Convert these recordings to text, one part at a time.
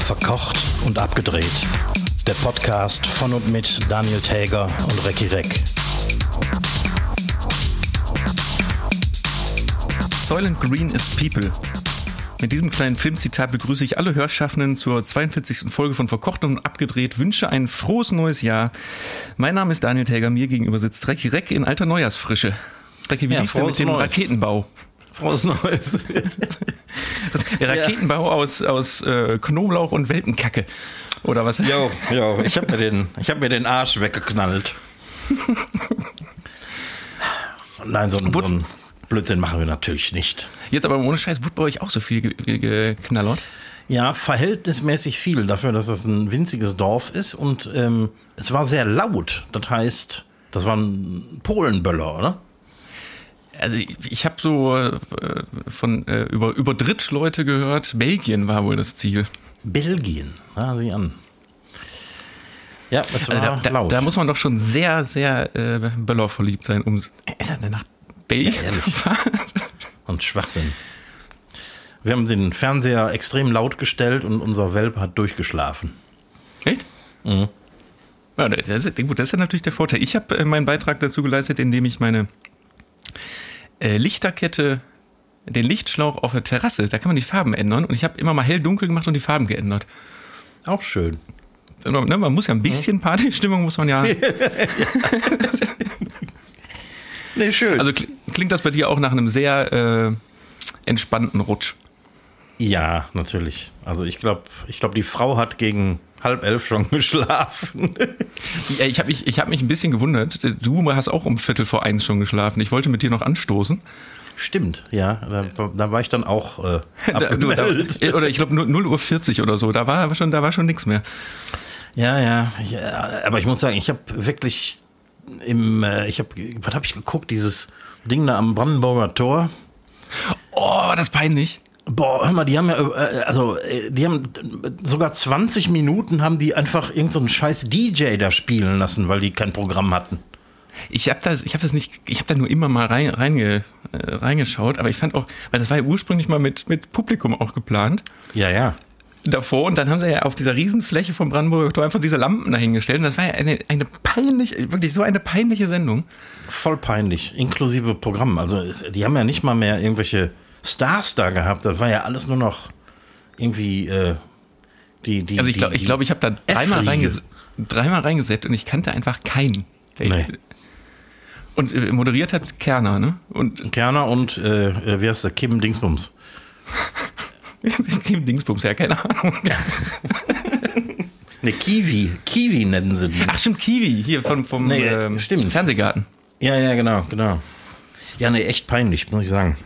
Verkocht und abgedreht. Der Podcast von und mit Daniel Täger und Recki Reck. Soylent Green is People. Mit diesem kleinen Filmzitat begrüße ich alle Hörschaffenden zur 42. Folge von Verkocht und Abgedreht. Wünsche ein frohes neues Jahr. Mein Name ist Daniel Täger, mir gegenüber sitzt Recki Reck in alter Neujahrsfrische. Recki, wie Ja, lief's denn mit dem Neues. Raketenbau? Frohes Neues. Der Raketenbau aus, aus äh, Knoblauch und Welpenkacke. Oder was? Jo, jo, ich habe mir, den- ich hab mir den Arsch weggeknallt. Nein, so, ein- so ein Blödsinn machen wir natürlich nicht. Jetzt aber ohne Scheiß, wurde bei euch auch so viel ge- ge- geknallert? Ja, verhältnismäßig viel dafür, dass es ein winziges Dorf ist und ähm, es war sehr laut. Das heißt, das war ein Polenböller, oder? Also ich, ich habe so äh, von äh, über, über Drittleute gehört, Belgien war wohl das Ziel. Belgien, ah, sieh an. Ja, es war Also da, da, laut. da muss man doch schon sehr, sehr äh, Böller verliebt sein, um äh, nach Belgien Ja, zu fahren. Und Schwachsinn. Wir haben den Fernseher extrem laut gestellt und unser Welp hat durchgeschlafen. Echt? Mhm. Ja, das ist, gut, das ist ja natürlich der Vorteil. Ich habe äh, meinen Beitrag dazu geleistet, indem ich meine äh, Lichterkette, den Lichtschlauch auf der Terrasse, da kann man die Farben ändern und ich habe immer mal hell-dunkel gemacht und die Farben geändert. Auch schön. Ne, man muss ja ein bisschen Partystimmung, muss man ja. Nee, schön. Also klingt das bei dir auch nach einem sehr äh, entspannten Rutsch. ja, natürlich. Also ich glaube, ich glaub, die Frau hat gegen halb elf schon geschlafen. Ich habe mich, ich hab mich ein bisschen gewundert. Du hast auch um Viertel vor eins schon geschlafen. Ich wollte mit dir noch anstoßen. Stimmt, ja. Da, da war ich dann auch äh, Da, du, da, abgemeldet. oder ich glaube 0 Uhr 40 oder so. Da war schon, da war schon nichts mehr. Ja, ja, ja. Aber ich muss sagen, ich habe wirklich im, äh, ich habe, was habe ich geguckt? Dieses Ding da am Brandenburger Tor. Oh, war das peinlich. Boah, hör mal, die haben ja, äh, also, äh, die haben äh, sogar 20 Minuten haben die einfach irgendeinen so einen scheiß DJ da spielen lassen, weil die kein Programm hatten. Ich habe das, ich habe das nicht, ich habe da nur immer mal rein, reinge, äh, reingeschaut, aber ich fand auch, weil das war ja ursprünglich mal mit, mit Publikum auch geplant Ja, ja. Davor und dann haben sie ja auf dieser Riesenfläche vom Brandenburger Tor einfach diese Lampen dahingestellt und das war ja eine, eine peinliche, wirklich so eine peinliche Sendung. Voll peinlich, inklusive Programm. Also, die haben ja nicht mal mehr irgendwelche Stars da gehabt. Das war ja alles nur noch irgendwie, äh, die, die. Also ich glaube, ich, glaub, ich habe da dreimal, reinges dreimal reingesetzt und ich kannte einfach keinen. Nee. Und äh, moderiert hat Kerner, ne? Und Kerner und, äh, äh, wie heißt der, Kim Dingsbums. Kim Dingsbums, ja, keine Ahnung. Ne, Kiwi. Kiwi nennen sie die. Ach stimmt, Kiwi, hier vom, vom Nee, ähm, stimmt. Fernsehgarten. Ja, ja, genau, genau. Ja, ne, echt peinlich, muss ich sagen.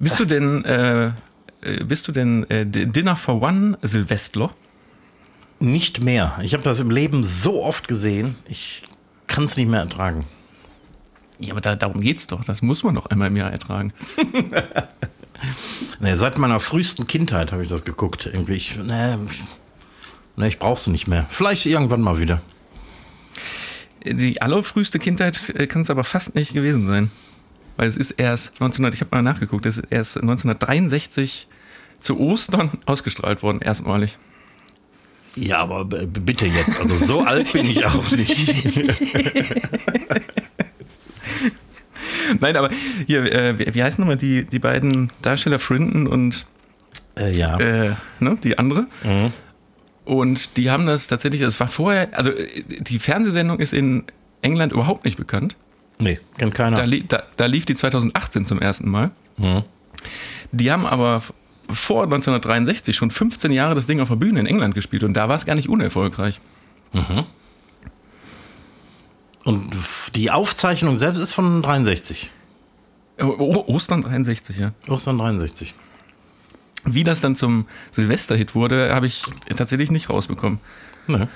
Bist du denn, äh, äh, bist du denn äh, Dinner for One Silvestler? Nicht mehr. Ich habe das im Leben so oft gesehen, ich kann es nicht mehr ertragen. Ja, aber da, darum geht's doch. Das muss man doch einmal im Jahr ertragen. Nee, seit meiner frühesten Kindheit habe ich das geguckt. Irgendwie, ich, nee, nee, ich brauche es nicht mehr. Vielleicht irgendwann mal wieder. Die allerfrüheste Kindheit äh, kann es aber fast nicht gewesen sein. Weil es ist erst 1900, ich habe mal nachgeguckt, es ist erst 1963 zu Ostern ausgestrahlt worden, erstmalig. Ja, aber bitte jetzt. Also so alt bin ich auch nicht. Nein, aber hier, äh, wie, wie heißen nochmal die, die beiden Darsteller Frinton und Äh, ja. äh, ne, die andere? Und die haben das tatsächlich, das war vorher, also die Fernsehsendung ist in England überhaupt nicht bekannt. nee, kennt keiner. Da, da, da lief die 2018 zum ersten Mal. Die haben aber vor 1963 schon 15 Jahre das Ding auf der Bühne in England gespielt und da war es gar nicht unerfolgreich. Und die Aufzeichnung selbst ist von 63. O Ostern 63, ja. Ostern 63. Wie das dann zum Silvesterhit wurde, habe ich tatsächlich nicht rausbekommen. Ne.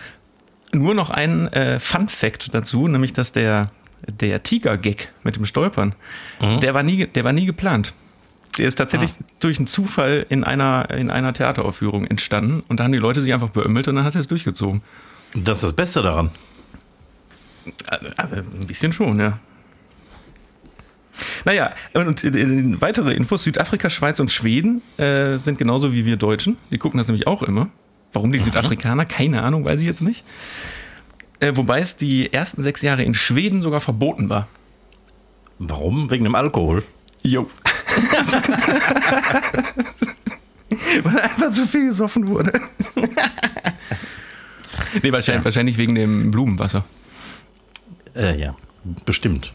Nur noch ein äh, Fun-Fact dazu, nämlich dass der, der Tiger-Gag mit dem Stolpern, der, war nie, der war nie geplant. Der ist tatsächlich durch einen Zufall in einer, in einer Theateraufführung entstanden und da haben die Leute sich einfach beömmelt und dann hat er es durchgezogen. Das ist das Beste daran. Also, ein bisschen schon, ja. Naja, und äh, weitere Infos: Südafrika, Schweiz und Schweden äh, sind genauso wie wir Deutschen. Die gucken das nämlich auch immer. Warum die. Südafrikaner? Keine Ahnung, weiß ich jetzt nicht. Äh, wobei es die ersten sechs Jahre in Schweden sogar verboten war. Warum? Wegen dem Alkohol? Jo. Weil einfach zu viel gesoffen wurde. nee, wahrscheinlich, ja. wahrscheinlich wegen dem Blumenwasser. Äh, ja, bestimmt.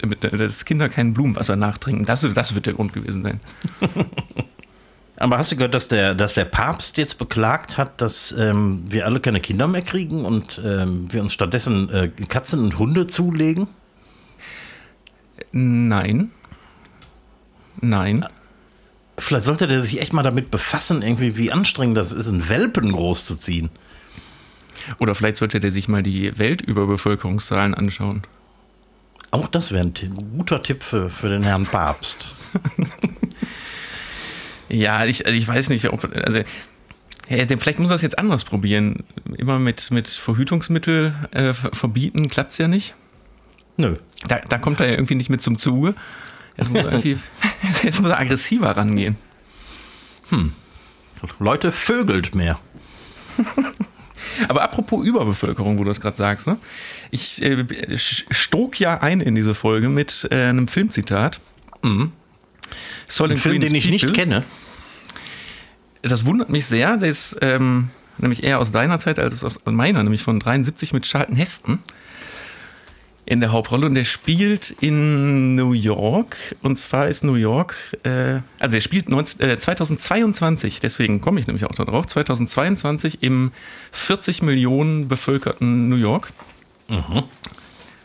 Damit dass Kinder kein Blumenwasser nachtrinken. Das, das wird der Grund gewesen sein. Aber hast du gehört, dass der, dass der Papst jetzt beklagt hat, dass ähm, wir alle keine Kinder mehr kriegen und ähm, wir uns stattdessen äh, Katzen und Hunde zulegen? Nein. Nein. Vielleicht sollte der sich echt mal damit befassen, irgendwie, wie anstrengend das ist, einen Welpen großzuziehen. Oder vielleicht sollte der sich mal die Weltüberbevölkerungszahlen anschauen. Auch das wäre ein guter Tipp für, für den Herrn Papst. ja, ich, also ich weiß nicht, ob. Also, vielleicht muss er es jetzt anders probieren. Immer mit, mit Verhütungsmittel äh, verbieten, klappt es ja nicht. Nö. Da, da kommt er ja irgendwie nicht mit zum Zuge. Jetzt muss er, jetzt muss er aggressiver rangehen. Hm. Leute vögelt mehr. Aber apropos Überbevölkerung, wo du das gerade sagst, ne? ich äh, strok ja ein in diese Folge mit äh, einem Filmzitat. Mhm. Ein Film, den ich People. nicht kenne. Das wundert mich sehr, der ist ähm, nämlich eher aus deiner Zeit als aus meiner, nämlich von 73 mit Charlton Heston in der Hauptrolle und der spielt in New York. Und zwar ist New York, äh, also er spielt 19, äh, 2022, deswegen komme ich nämlich auch darauf, 2022 im 40 Millionen bevölkerten New York. Mhm.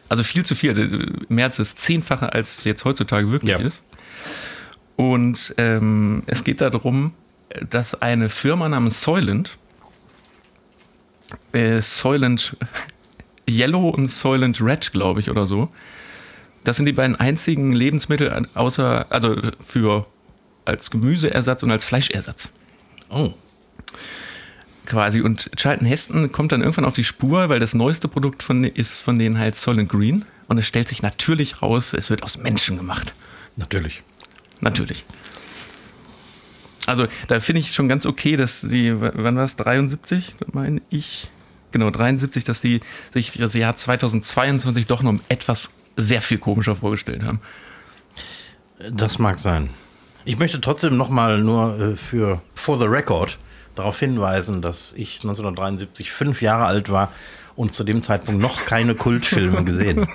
Also viel zu viel. Mehr als das Zehnfache, als jetzt heutzutage wirklich ja. ist. Und ähm, es geht darum, dass eine Firma namens Soylent, äh, Soylent Yellow und Soylent Red, glaube ich, oder so. Das sind die beiden einzigen Lebensmittel außer, also für als Gemüseersatz und als Fleischersatz. Oh. Quasi. Und Charlton Heston kommt dann irgendwann auf die Spur, weil das neueste Produkt von, ist von denen halt Soylent Green. Und es stellt sich natürlich raus, es wird aus Menschen gemacht. Natürlich. Natürlich. Also da finde ich schon ganz okay, dass die, wann war es, 73, meine ich, genau 73, dass die sich das Jahr 2022 doch noch etwas sehr viel komischer vorgestellt haben. Das mag sein. Ich möchte trotzdem nochmal nur äh, für For the Record darauf hinweisen, dass ich 1973 fünf Jahre alt war und zu dem Zeitpunkt noch keine Kultfilme gesehen.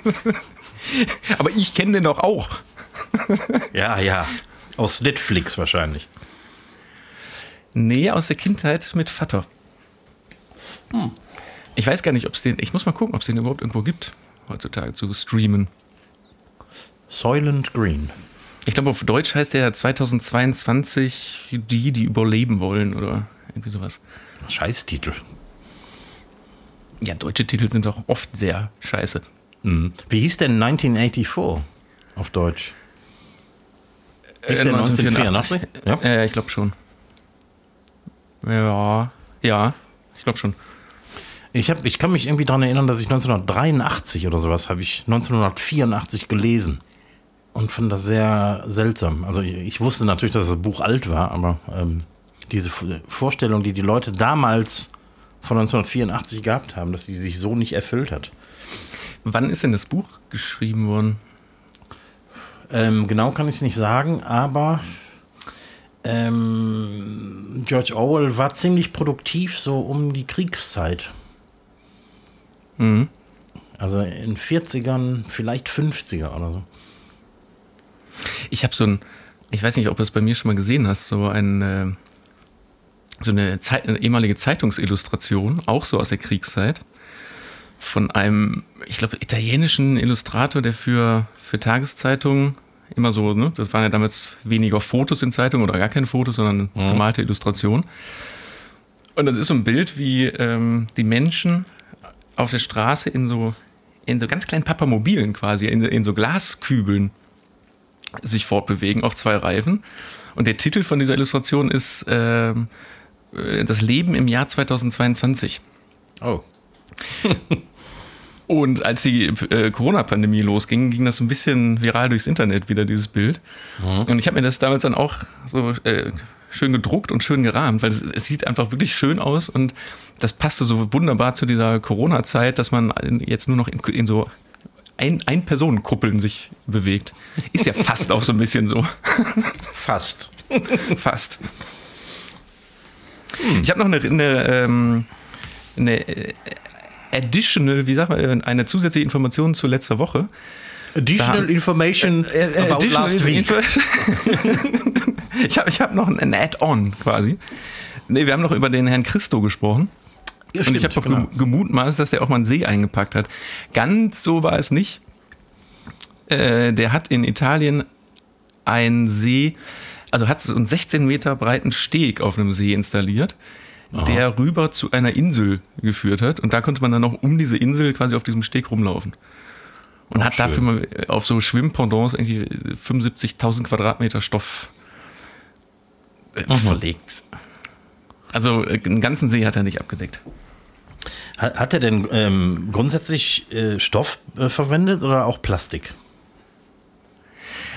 Aber ich kenne den doch auch. ja, ja. Aus Netflix wahrscheinlich. Nee, aus der Kindheit mit Vater. Hm. Ich weiß gar nicht, ob es den. Ich muss mal gucken, ob es den überhaupt irgendwo gibt, heutzutage zu streamen. Soylent Green. Ich glaube, auf Deutsch heißt der 2022 die, die überleben wollen oder irgendwie sowas. Scheißtitel. Ja, deutsche Titel sind doch oft sehr scheiße. Mhm. Wie hieß denn 1984 auf Deutsch? Hieß äh, der 1984? 1984? Ja, äh, ich glaube schon. Ja, ja, ich glaube schon. Ich, hab, ich kann mich irgendwie daran erinnern, dass ich 1983 oder sowas habe ich 1984 gelesen und fand das sehr seltsam. Also ich, ich, wusste natürlich, dass das Buch alt war, aber ähm, diese Vorstellung, die die Leute damals von 1984 gehabt haben, dass die sich so nicht erfüllt hat. Wann ist denn das Buch geschrieben worden? Ähm, genau kann ich es nicht sagen, aber ähm, George Orwell war ziemlich produktiv so um die Kriegszeit. Mhm. Also in 40ern, vielleicht 50er oder so. Ich habe so ein, ich weiß nicht, ob du das bei mir schon mal gesehen hast, so ein, äh, so eine, Zeit, eine ehemalige Zeitungsillustration, auch so aus der Kriegszeit, von einem, ich glaube, italienischen Illustrator, der für, für Tageszeitungen immer so, ne, das waren ja damals weniger Fotos in Zeitungen oder gar keine Fotos, sondern mhm. gemalte Illustration. Und das ist so ein Bild, wie ähm, die Menschen auf der Straße in so, in so ganz kleinen Papamobilen quasi, in, in so Glaskübeln sich fortbewegen auf zwei Reifen. Und der Titel von dieser Illustration ist äh, Das Leben im Jahr 2022. Oh. Und als die äh, Corona-Pandemie losging, ging das ein bisschen viral durchs Internet wieder, dieses Bild. Mhm. Und ich habe mir das damals dann auch so äh, schön gedruckt und schön gerahmt, weil es, es, sieht einfach wirklich schön aus und das passte so wunderbar zu dieser Corona-Zeit, dass man jetzt nur noch in, in so ein, ein Personenkuppeln sich bewegt. Ist ja fast auch so ein bisschen so. Fast. fast. Hm. Ich habe noch eine, eine, ähm, eine additional, wie sagt man, eine zusätzliche Information zu letzter Woche. Additional information äh, äh, about additional last week. ich habe ich hab noch ein Add-on quasi. Nee, wir haben noch über den Herrn Christo gesprochen. Ja, und ich habe doch genau. gemutmaßt, dass der auch mal einen See eingepackt hat. Ganz so war es nicht. Äh, der hat in Italien einen See, also hat so einen 16 Meter breiten Steg auf einem See installiert, Aha. der rüber zu einer Insel geführt hat. Und da konnte man dann noch um diese Insel quasi auf diesem Steg rumlaufen. Und hat schön. dafür mal auf so Schwimmpendants irgendwie 75.000 Quadratmeter Stoff äh, verlegt. Also äh, einen ganzen See hat er nicht abgedeckt. Hat er denn ähm, grundsätzlich äh, Stoff äh, verwendet oder auch Plastik?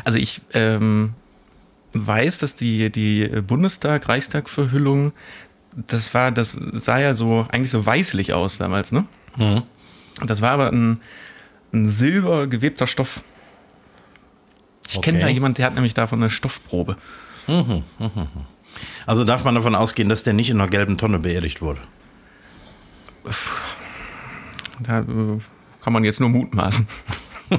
Also ich ähm, weiß, dass die, die Bundestag-Reichstag-Verhüllung, das war, das sah ja so eigentlich so weißlich aus damals, ne? Mhm. Das war aber ein, ein silber gewebter Stoff. Ich okay. kenne da jemanden, der hat nämlich davon eine Stoffprobe. Mhm, mh, mh. Also darf man davon ausgehen, dass der nicht in einer gelben Tonne beerdigt wurde? Da äh, kann man jetzt nur mutmaßen.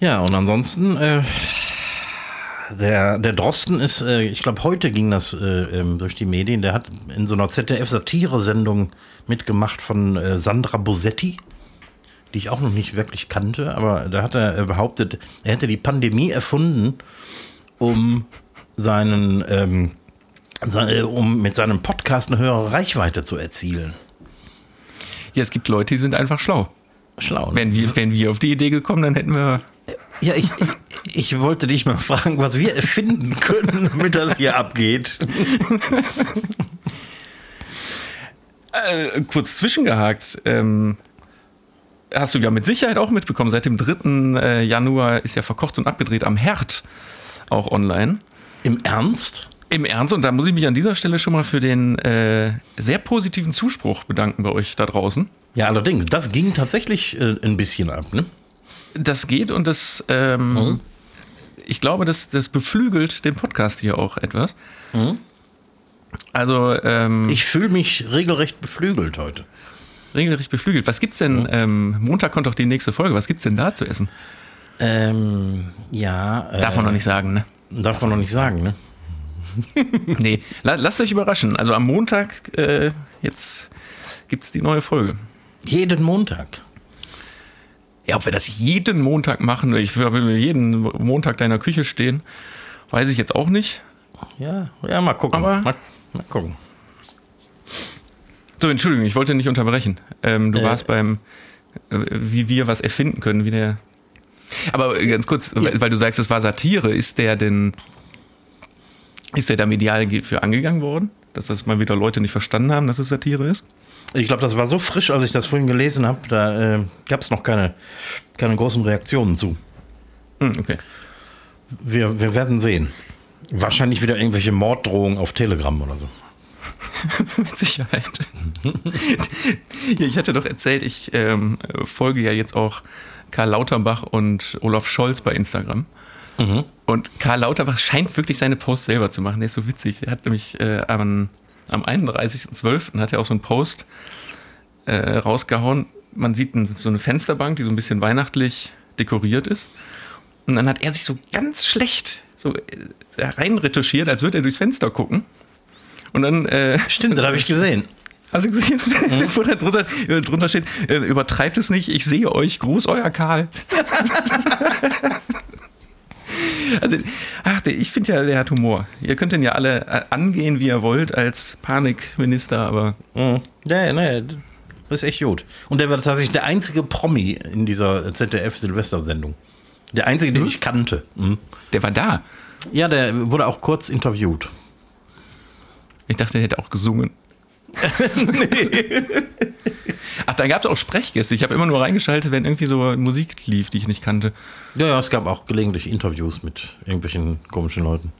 ja, und ansonsten, äh, der, der Drosten ist, äh, ich glaube, heute ging das äh, ähm, durch die Medien, der hat in so einer ZDF-Satire-Sendung mitgemacht von äh, Sandra Bosetti die ich auch noch nicht wirklich kannte, aber da hat er behauptet, er hätte die Pandemie erfunden, um seinen, ähm, äh, um mit seinem Podcast eine höhere Reichweite zu erzielen. Ja, es gibt Leute, die sind einfach schlau. Schlau. Ne? Wenn, wir, wenn wir auf die Idee gekommen, dann hätten wir. Ja, ich, ich wollte dich mal fragen, was wir erfinden können, damit das hier abgeht. Äh, kurz zwischengehakt. Ähm, hast du ja mit Sicherheit auch mitbekommen, seit dem 3. Äh, Januar ist ja verkocht und abgedreht am Herd auch online. Im Ernst? Im Ernst, und da muss ich mich an dieser Stelle schon mal für den äh, sehr positiven Zuspruch bedanken bei euch da draußen. Ja, allerdings, das ging tatsächlich äh, ein bisschen ab, ne? Das geht und das, ähm, mhm. ich glaube, das, das beflügelt den Podcast hier auch etwas. Mhm. Also, ähm, ich fühle mich regelrecht beflügelt heute regelrecht beflügelt. Was gibt's denn? Ähm, Montag kommt doch die nächste Folge. Was gibt's denn da zu essen? Ähm, ja. Darf man noch nicht sagen, ne? Darf, darf man noch nicht sagen, ne? nee, lasst euch überraschen. Also am Montag, äh, jetzt gibt's die neue Folge. Jeden Montag. Ja, ob wir das jeden Montag machen, ich will jeden Montag deiner Küche stehen, weiß ich jetzt auch nicht. Ja, ja, mal gucken. Aber mal, mal gucken. So, Entschuldigung, ich wollte nicht unterbrechen. Ähm, du äh, warst beim, äh, wie wir was erfinden können, wie der. Aber ganz kurz, ja. weil, weil, du sagst, es war Satire, ist der denn, ist der da medial für angegangen worden? Dass das mal wieder Leute nicht verstanden haben, dass es Satire ist? Ich glaube, das war so frisch, als ich das vorhin gelesen habe, da äh, gab es noch keine, keine großen Reaktionen zu. Hm, okay. Wir, wir werden sehen. Wahrscheinlich wieder irgendwelche Morddrohungen auf Telegram oder so. Mit Sicherheit. ich hatte doch erzählt, ich ähm, folge ja jetzt auch Karl Lauterbach und Olaf Scholz bei Instagram. Mhm. Und Karl Lauterbach scheint wirklich seine Posts selber zu machen. Der ist so witzig. Er hat nämlich äh, am, am 31.12. hat er auch so einen Post äh, rausgehauen. Man sieht ein, so eine Fensterbank, die so ein bisschen weihnachtlich dekoriert ist. Und dann hat er sich so ganz schlecht so äh, reinretuschiert, als würde er durchs Fenster gucken. Und dann. Äh, Stimmt, das habe ich gesehen. Hast du gesehen, mhm. wo da drunter, drunter steht, äh, übertreibt es nicht, ich sehe euch, Gruß, euer Karl. also, ach, ich finde ja, der hat Humor. Ihr könnt ihn ja alle äh, angehen, wie ihr wollt, als Panikminister, aber. Mhm. Ja, naja, das ist echt gut. Und der war tatsächlich der einzige Promi in dieser ZDF-Silvestersendung. Der einzige, den mhm. ich kannte. Mhm. Der war da. Ja, der wurde auch kurz interviewt. Ich dachte, er hätte auch gesungen. nee. Ach, da gab es auch Sprechgäste. Ich habe immer nur reingeschaltet, wenn irgendwie so Musik lief, die ich nicht kannte. Ja, ja, es gab auch gelegentlich Interviews mit irgendwelchen komischen Leuten.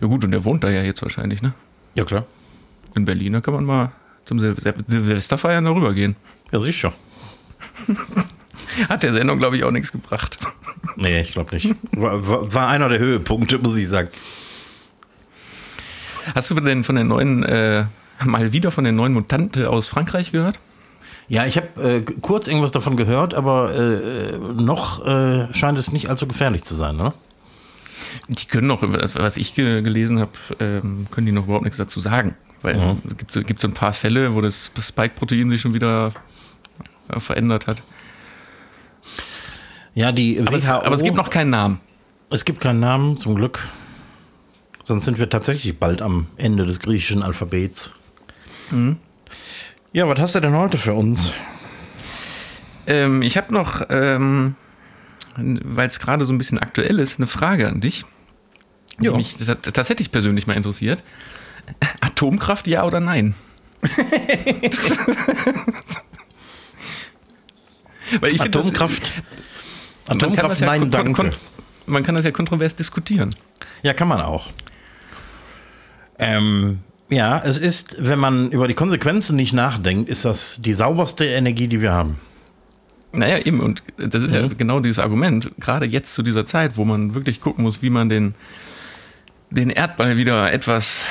Ja gut, und der wohnt da ja jetzt wahrscheinlich, ne? Ja, klar. In Berlin, da kann man mal zum Sil Silvesterfeiern darüber gehen. Ja, sicher. Hat der Sendung, glaube ich, auch nichts gebracht. Nee, ich glaube nicht. War, war, einer der Höhepunkte, muss ich sagen. Hast du denn von der neuen, äh, mal wieder von der neuen Mutante aus Frankreich gehört? Ja, ich habe äh, kurz irgendwas davon gehört, aber äh, noch äh, scheint es nicht allzu gefährlich zu sein, ne? Die können noch, was ich ge gelesen habe, ähm, können die noch überhaupt nichts dazu sagen. Weil mhm. es gibt, gibt so ein paar Fälle, wo das Spike-Protein sich schon wieder äh, verändert hat. Ja, die aber, es, aber es gibt noch keinen Namen. Es gibt keinen Namen, zum Glück. Sonst sind wir tatsächlich bald am Ende des griechischen Alphabets. Mhm. Ja, was hast du denn heute für uns? Ähm, ich habe noch, ähm, weil es gerade so ein bisschen aktuell ist, eine Frage an dich, die jo. mich tatsächlich persönlich mal interessiert. Atomkraft, ja oder nein? Weil ich Atomkraft. Das, Atomkraft, ja nein, danke. Man kann das ja kontrovers diskutieren. Ja, kann man auch. Ähm, ja, es ist, wenn man über die Konsequenzen nicht nachdenkt, ist das die sauberste Energie, die wir haben. Naja, eben, und das ist mhm. ja genau dieses Argument, gerade jetzt zu dieser Zeit, wo man wirklich gucken muss, wie man den, den Erdball wieder etwas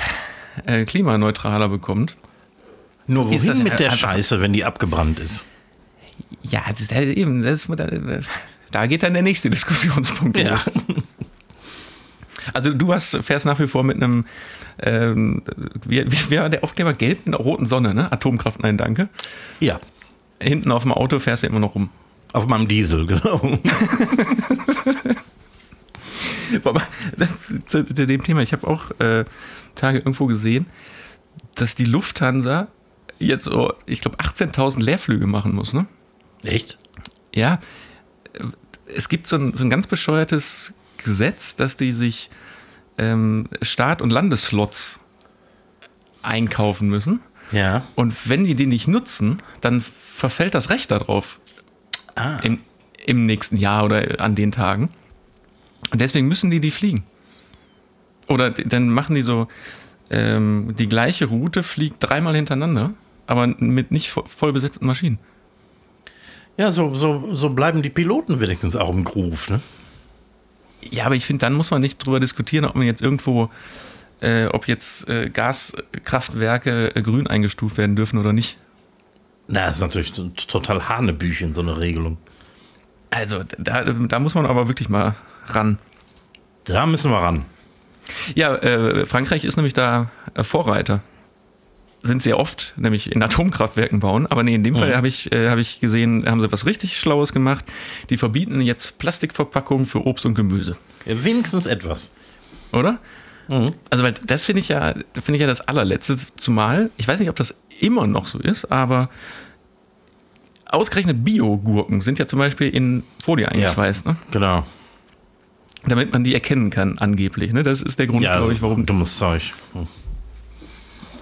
äh, klimaneutraler bekommt. Nur wohin mit der Scheiße, wenn die abgebrannt ist? Ja, das ist eben, das ist, da geht dann der nächste Diskussionspunkt ja. los. Also du hast, fährst nach wie vor mit einem, ähm, wie, wie war der Aufkleber? Gelb in der roten Sonne, ne? Atomkraft, nein, danke. Ja. Hinten auf dem Auto fährst du immer noch rum. Auf meinem Diesel, genau. zu, zu, dem Thema, ich habe auch äh, Tage irgendwo gesehen, dass die Lufthansa jetzt so, ich glaube, 18.000 Leerflüge machen muss, ne? Echt? Ja. Es gibt so ein, so ein ganz bescheuertes Gesetz, dass die sich ähm, Start- und Landeslots einkaufen müssen. Ja. Und wenn die die nicht nutzen, dann verfällt das Recht darauf. Ah. Im, Im nächsten Jahr oder an den Tagen. Und deswegen müssen die die fliegen. Oder dann machen die so, ähm, die gleiche Route fliegt dreimal hintereinander, aber mit nicht voll besetzten Maschinen. Ja, so, so, so bleiben die Piloten wenigstens auch im Groove, ne? Ja, aber ich finde, dann muss man nicht drüber diskutieren, ob man jetzt irgendwo, äh, ob jetzt äh, Gaskraftwerke äh, grün eingestuft werden dürfen oder nicht. Na, das ist natürlich total Hanebüchen, so eine Regelung. Also, da, da muss man aber wirklich mal ran. Da müssen wir ran. Ja, äh, Frankreich ist nämlich da äh, Vorreiter. Sind sehr oft, nämlich in Atomkraftwerken bauen. Aber nee, in dem mhm. Fall habe ich, äh, hab ich gesehen, haben sie was richtig Schlaues gemacht. Die verbieten jetzt Plastikverpackungen für Obst und Gemüse. Ja, wenigstens etwas. Oder? Mhm. Also, weil das finde ich ja, finde ich ja das allerletzte. Zumal, ich weiß nicht, ob das immer noch so ist, aber ausgerechnet Bio-Gurken sind ja zum Beispiel in Folie eingeschweißt. Ja, ne? Genau. Damit man die erkennen kann, angeblich. Ne? Das ist der Grund, ja, glaube ich, warum. Dummes Zeug. Hm.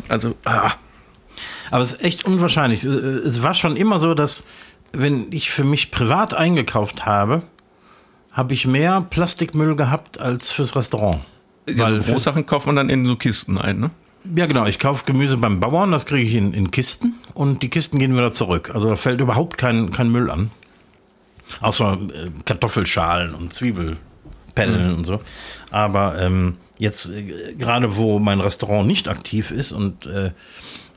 Also, ah. Aber es ist echt unwahrscheinlich. Es war schon immer so, dass, wenn ich für mich privat eingekauft habe, habe ich mehr Plastikmüll gehabt als fürs Restaurant. Ja, Weil so Großsachen kauft man dann in so Kisten ein, ne? Ja, genau. Ich kaufe Gemüse beim Bauern, das kriege ich in, in Kisten und die Kisten gehen wieder zurück. Also da fällt überhaupt kein, kein Müll an. Außer äh, Kartoffelschalen und Zwiebel, Pellen mhm. und so. Aber ähm, jetzt äh, gerade, wo mein Restaurant nicht aktiv ist und äh,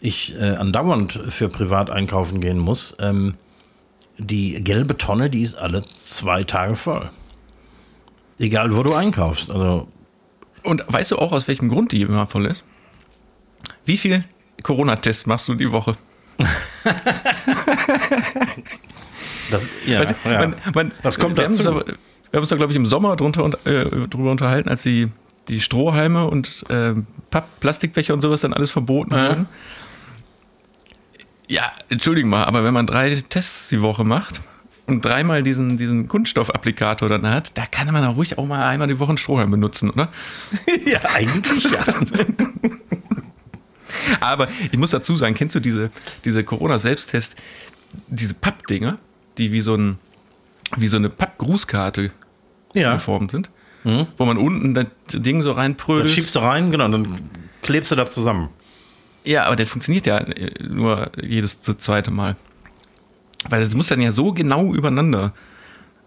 ich äh, andauernd für privat einkaufen gehen muss, ähm, die gelbe Tonne, die ist alle zwei Tage voll. Egal, wo du einkaufst. Also und weißt du auch, aus welchem Grund die immer voll ist? Wie viel Corona-Tests machst du die Woche? das, ja, weißt du, ja. Man, man, das kommt wir dazu. Haben uns, wir haben uns da, glaube ich, im Sommer drunter, äh, drüber unterhalten, als die, die Strohhalme und äh, Papp, Plastikbecher und sowas dann alles verboten ja. wurden. Ja, entschuldigen mal, aber wenn man drei Tests die Woche macht und dreimal diesen, diesen Kunststoffapplikator dann hat, da kann man auch ruhig auch mal einmal die Woche einen Strohhalm benutzen, oder? ja, eigentlich ja. Aber ich muss dazu sagen, kennst du diese, diese Corona-Selbsttest, diese Pappdinger, die wie so, ein, wie so eine Pappgrußkarte Ja. geformt sind? Wo man unten das Ding so Dann reinprödelt. schiebst du rein, genau, dann klebst du das zusammen. Ja, aber der funktioniert ja äh, nur jedes zweite Mal. Weil das muss dann ja so genau übereinander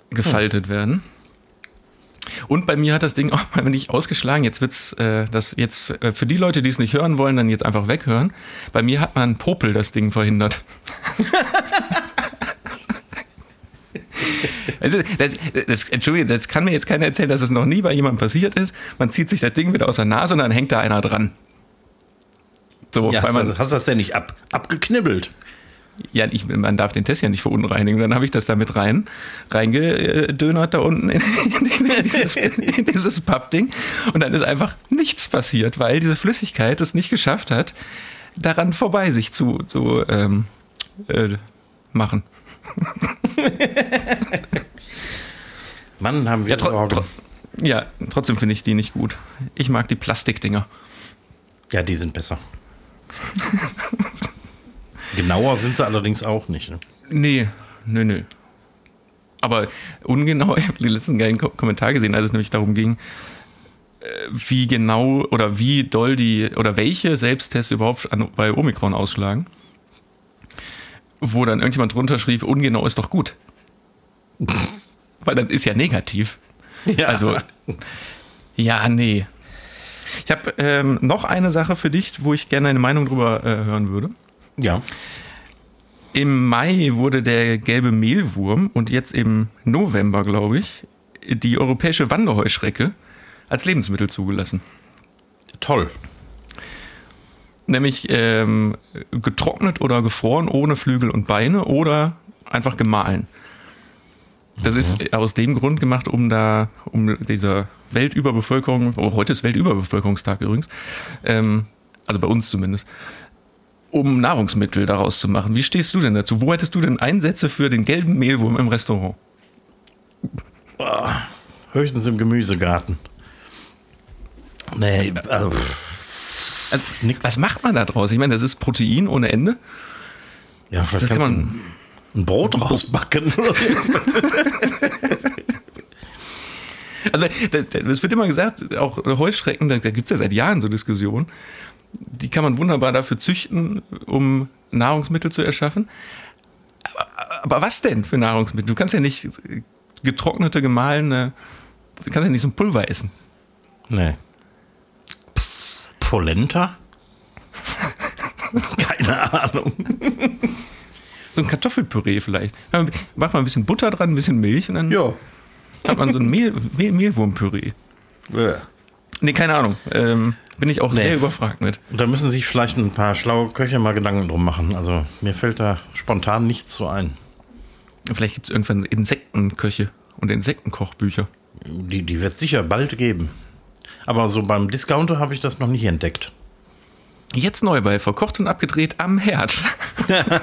gefaltet werden. Und bei mir hat das Ding auch mal nicht ausgeschlagen. Jetzt wird's äh, das jetzt äh, für die Leute, die es nicht hören wollen, dann jetzt einfach weghören. Bei mir hat man Popel das Ding verhindert. Also, das, das, Entschuldigung, das kann mir jetzt keiner erzählen, dass es noch nie bei jemandem passiert ist. Man zieht sich das Ding wieder aus der Nase und dann hängt da einer dran. So, Ja, weil man, hast, hast du das denn nicht ab, abgeknibbelt? ja, ich, man darf den Test ja nicht verunreinigen. Dann habe ich das da mit rein, reingedönert da unten in, in, dieses, in dieses Pappding. Und dann ist einfach nichts passiert, weil diese Flüssigkeit es nicht geschafft hat, daran vorbei sich zu, zu ähm, äh, machen. Mann, haben wir Ja, tro Sorgen. tro ja trotzdem finde ich die nicht gut. Ich mag die Plastikdinger. Ja, die sind besser. Genauer sind sie allerdings auch nicht. Ne? Nee, nö, nö. Aber ungenau, ich habe den letzten geilen Ko Kommentar gesehen, als es nämlich darum ging, äh, wie genau oder wie doll die oder welche Selbsttests überhaupt an, bei Omikron ausschlagen. Wo dann irgendjemand drunter schrieb, ungenau ist doch gut. Weil das ist ja negativ. Ja. Also, ja, nee. Ich habe ähm, noch eine Sache für dich, wo ich gerne eine Meinung drüber äh, hören würde. ja. Im Mai wurde der gelbe Mehlwurm und jetzt im November, glaube ich, die europäische Wanderheuschrecke als Lebensmittel zugelassen. Toll. Nämlich ähm, getrocknet oder gefroren ohne Flügel und Beine oder einfach gemahlen. Das ist aus dem Grund gemacht, um da, um dieser Weltüberbevölkerung, oh, heute ist Weltüberbevölkerungstag übrigens, ähm, also bei uns zumindest, um Nahrungsmittel daraus zu machen. Wie stehst du denn dazu? Wo hättest du denn Einsätze für den gelben Mehlwurm im Restaurant? Höchstens im Gemüsegarten. Nee, also, pff, Also, was macht man da draus? Ich meine, das ist Protein ohne Ende. ja, vielleicht Das kann man- ein, ein Brot rausbacken. oder so. Also, es wird immer gesagt, auch Heuschrecken, da, da gibt es ja seit Jahren so Diskussionen. Die kann man wunderbar dafür züchten, um Nahrungsmittel zu erschaffen. Aber, aber was denn für Nahrungsmittel? Du kannst ja nicht getrocknete, gemahlene, du kannst ja nicht so ein Pulver essen. nee. Polenta? Keine Ahnung. So ein Kartoffelpüree vielleicht. Macht mal ein bisschen Butter dran, ein bisschen Milch und dann Ja. hat man so ein Mehl, Mehl, Mehlwurmpüree. Ja. Nee, keine Ahnung. Ähm, bin ich auch Nee. sehr überfragt mit. Da müssen sich vielleicht ein paar schlaue Köche mal Gedanken drum machen. Also mir fällt da spontan nichts so ein. Vielleicht gibt es irgendwann Insektenköche und Insektenkochbücher. Die, die wird sicher bald geben. Aber so beim Discounter habe ich das noch nicht entdeckt. Jetzt neu bei Verkocht und abgedreht am Herd.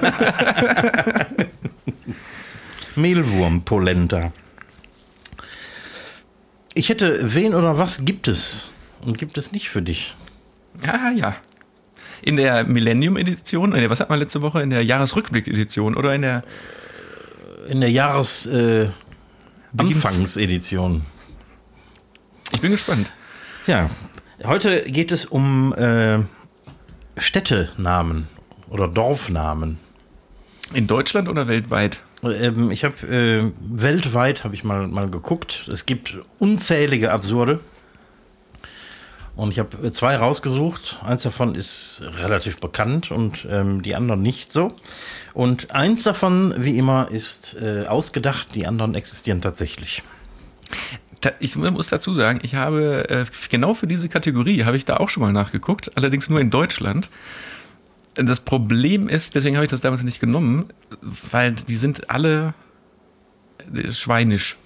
Mehlwurm-Polenta. Ich hätte, wen oder was gibt es? Und gibt es nicht für dich? Ah ja. In der Millennium-Edition, äh, was hat man letzte Woche? In der Jahresrückblick-Edition oder in der. In der Jahres äh, Anfangsedition. Ich bin gespannt. Ja, heute geht es um äh, Städtenamen oder Dorfnamen. In Deutschland oder weltweit? Ähm, ich habe äh, weltweit habe ich mal mal geguckt. Es gibt unzählige absurde. Und ich habe äh, zwei rausgesucht. Eins davon ist relativ bekannt und ähm, die anderen nicht so. Und eins davon, wie immer, ist äh, ausgedacht. Die anderen existieren tatsächlich. Ich muss dazu sagen, ich habe äh, genau für diese Kategorie habe ich da auch schon mal nachgeguckt, allerdings nur in Deutschland. Das Problem ist, deswegen habe ich das damals nicht genommen, weil die sind alle äh, schweinisch,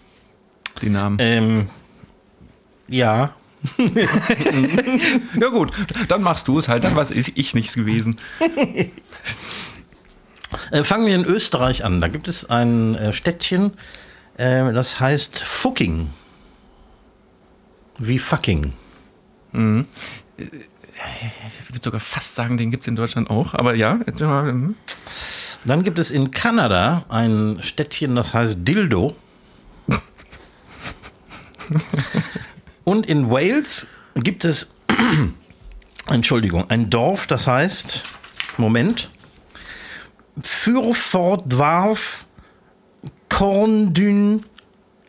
die Namen. Ähm, ja, Ja gut, dann machst du es halt, dann war es ich nichts gewesen. Äh, fangen wir in Österreich an. Da gibt es ein Städtchen, das heißt Fucking. Wie fucking. ich würde sogar fast sagen, den gibt es in Deutschland auch. Aber ja. hm. Dann gibt es in Kanada ein Städtchen, das heißt Dildo. Und in Wales gibt es, Entschuldigung, ein Dorf, das heißt, Moment, Furfordwarf Corndyn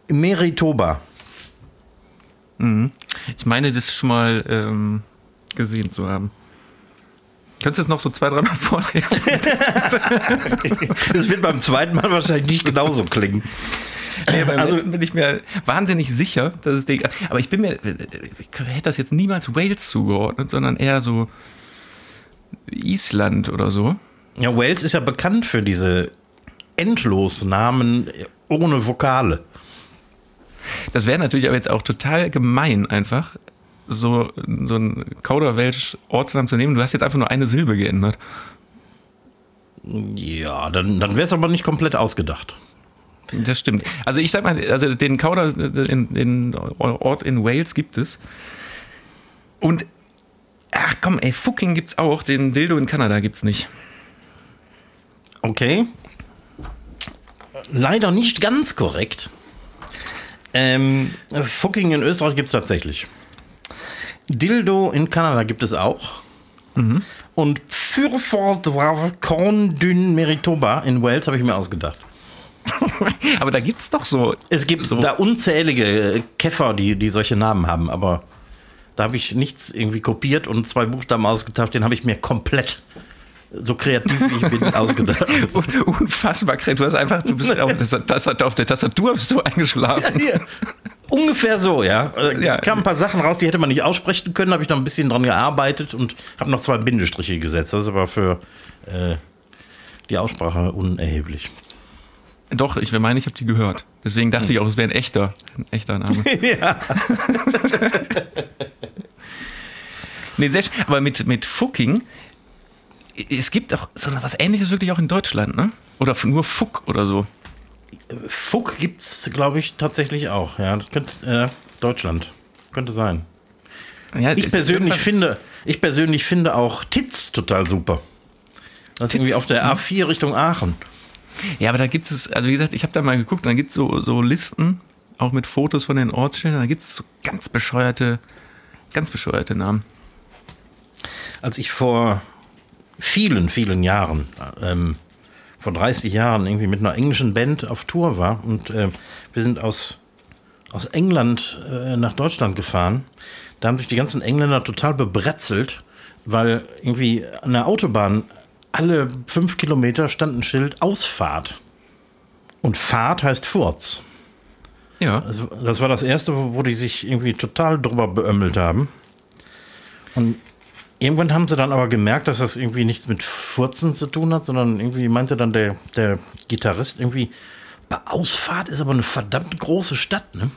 Meritoba. Ich meine, das schon mal ähm, gesehen zu haben. Könntest du es noch so zwei, dreimal vorlesen? Das wird beim zweiten Mal wahrscheinlich nicht genauso klingen. Nee, beim Also- letzten bin ich mir wahnsinnig sicher, dass es den. Aber ich bin mir. Ich hätte das jetzt niemals Wales zugeordnet, sondern eher so Island oder so. Ja, Wales ist ja bekannt für diese Endlosnamen ohne Vokale. Das wäre natürlich aber jetzt auch total gemein, einfach so, so ein Kauderwelsch-Ortsnamen zu nehmen. Du hast jetzt einfach nur eine Silbe geändert. Ja, dann, dann wäre es aber nicht komplett ausgedacht. Das stimmt. Also ich sag mal, also den Kauder, den, den Ort in Wales gibt es. Und ach komm, ey, Fucking gibt's auch. Den Dildo in Kanada gibt's nicht. Okay. Leider nicht ganz korrekt. Ähm, Fucking in Österreich gibt es tatsächlich. Dildo in Kanada gibt es auch. Und Furford Corndyn Meritoba in Wales habe ich mir ausgedacht. Aber da gibt's doch so. Es gibt so, da unzählige äh, Käfer, die, die solche Namen haben, aber da habe ich nichts irgendwie kopiert und zwei Buchstaben ausgetauscht. Den habe ich mir komplett, so kreativ wie ich bin, ausgedacht. unfassbar kreativ. Du hast einfach, du bist auf, der Tastatur, auf der Tastatur bist du eingeschlafen. Hier. Ungefähr so, ja. Äh, Ja. kamen ein paar Sachen raus, die hätte man nicht aussprechen können, habe ich noch ein bisschen dran gearbeitet und habe noch zwei Bindestriche gesetzt. Das ist aber für äh, die Aussprache unerheblich. Doch, ich meine, ich habe die gehört. Deswegen dachte ich auch, es wäre ein echter, ein echter Name. ja. Nee, sehr schön. Aber mit, mit Fucking, es gibt auch so was ähnliches wirklich auch in Deutschland, ne? Oder nur Fuck oder so. Fuck gibt es, glaube ich, tatsächlich auch. Ja, das könnte, äh, Deutschland. Könnte sein. Ja, Ich persönlich finde, ich persönlich finde auch Titz total super. Das ist irgendwie auf der A4 Richtung Aachen. Ja, aber da gibt es, also wie gesagt, ich habe da mal geguckt, da gibt es so, so Listen, auch mit Fotos von den Ortsstellen, da gibt es so ganz bescheuerte, ganz bescheuerte Namen. Als ich vor vielen, vielen Jahren, ähm, vor 30 Jahren irgendwie mit einer englischen Band auf Tour war und äh, wir sind aus, aus England äh, nach Deutschland gefahren, da haben sich die ganzen Engländer total bebretzelt, weil irgendwie an der Autobahn alle fünf Kilometer stand ein Schild Ausfahrt. Und Fahrt heißt Furz. Ja. Also, das war das erste, wo, wo die sich irgendwie total drüber beömmelt haben. Und irgendwann haben sie dann aber gemerkt, dass das irgendwie nichts mit Furzen zu tun hat, sondern irgendwie meinte dann der, der Gitarrist irgendwie, bei Ausfahrt ist aber eine verdammt große Stadt, ne?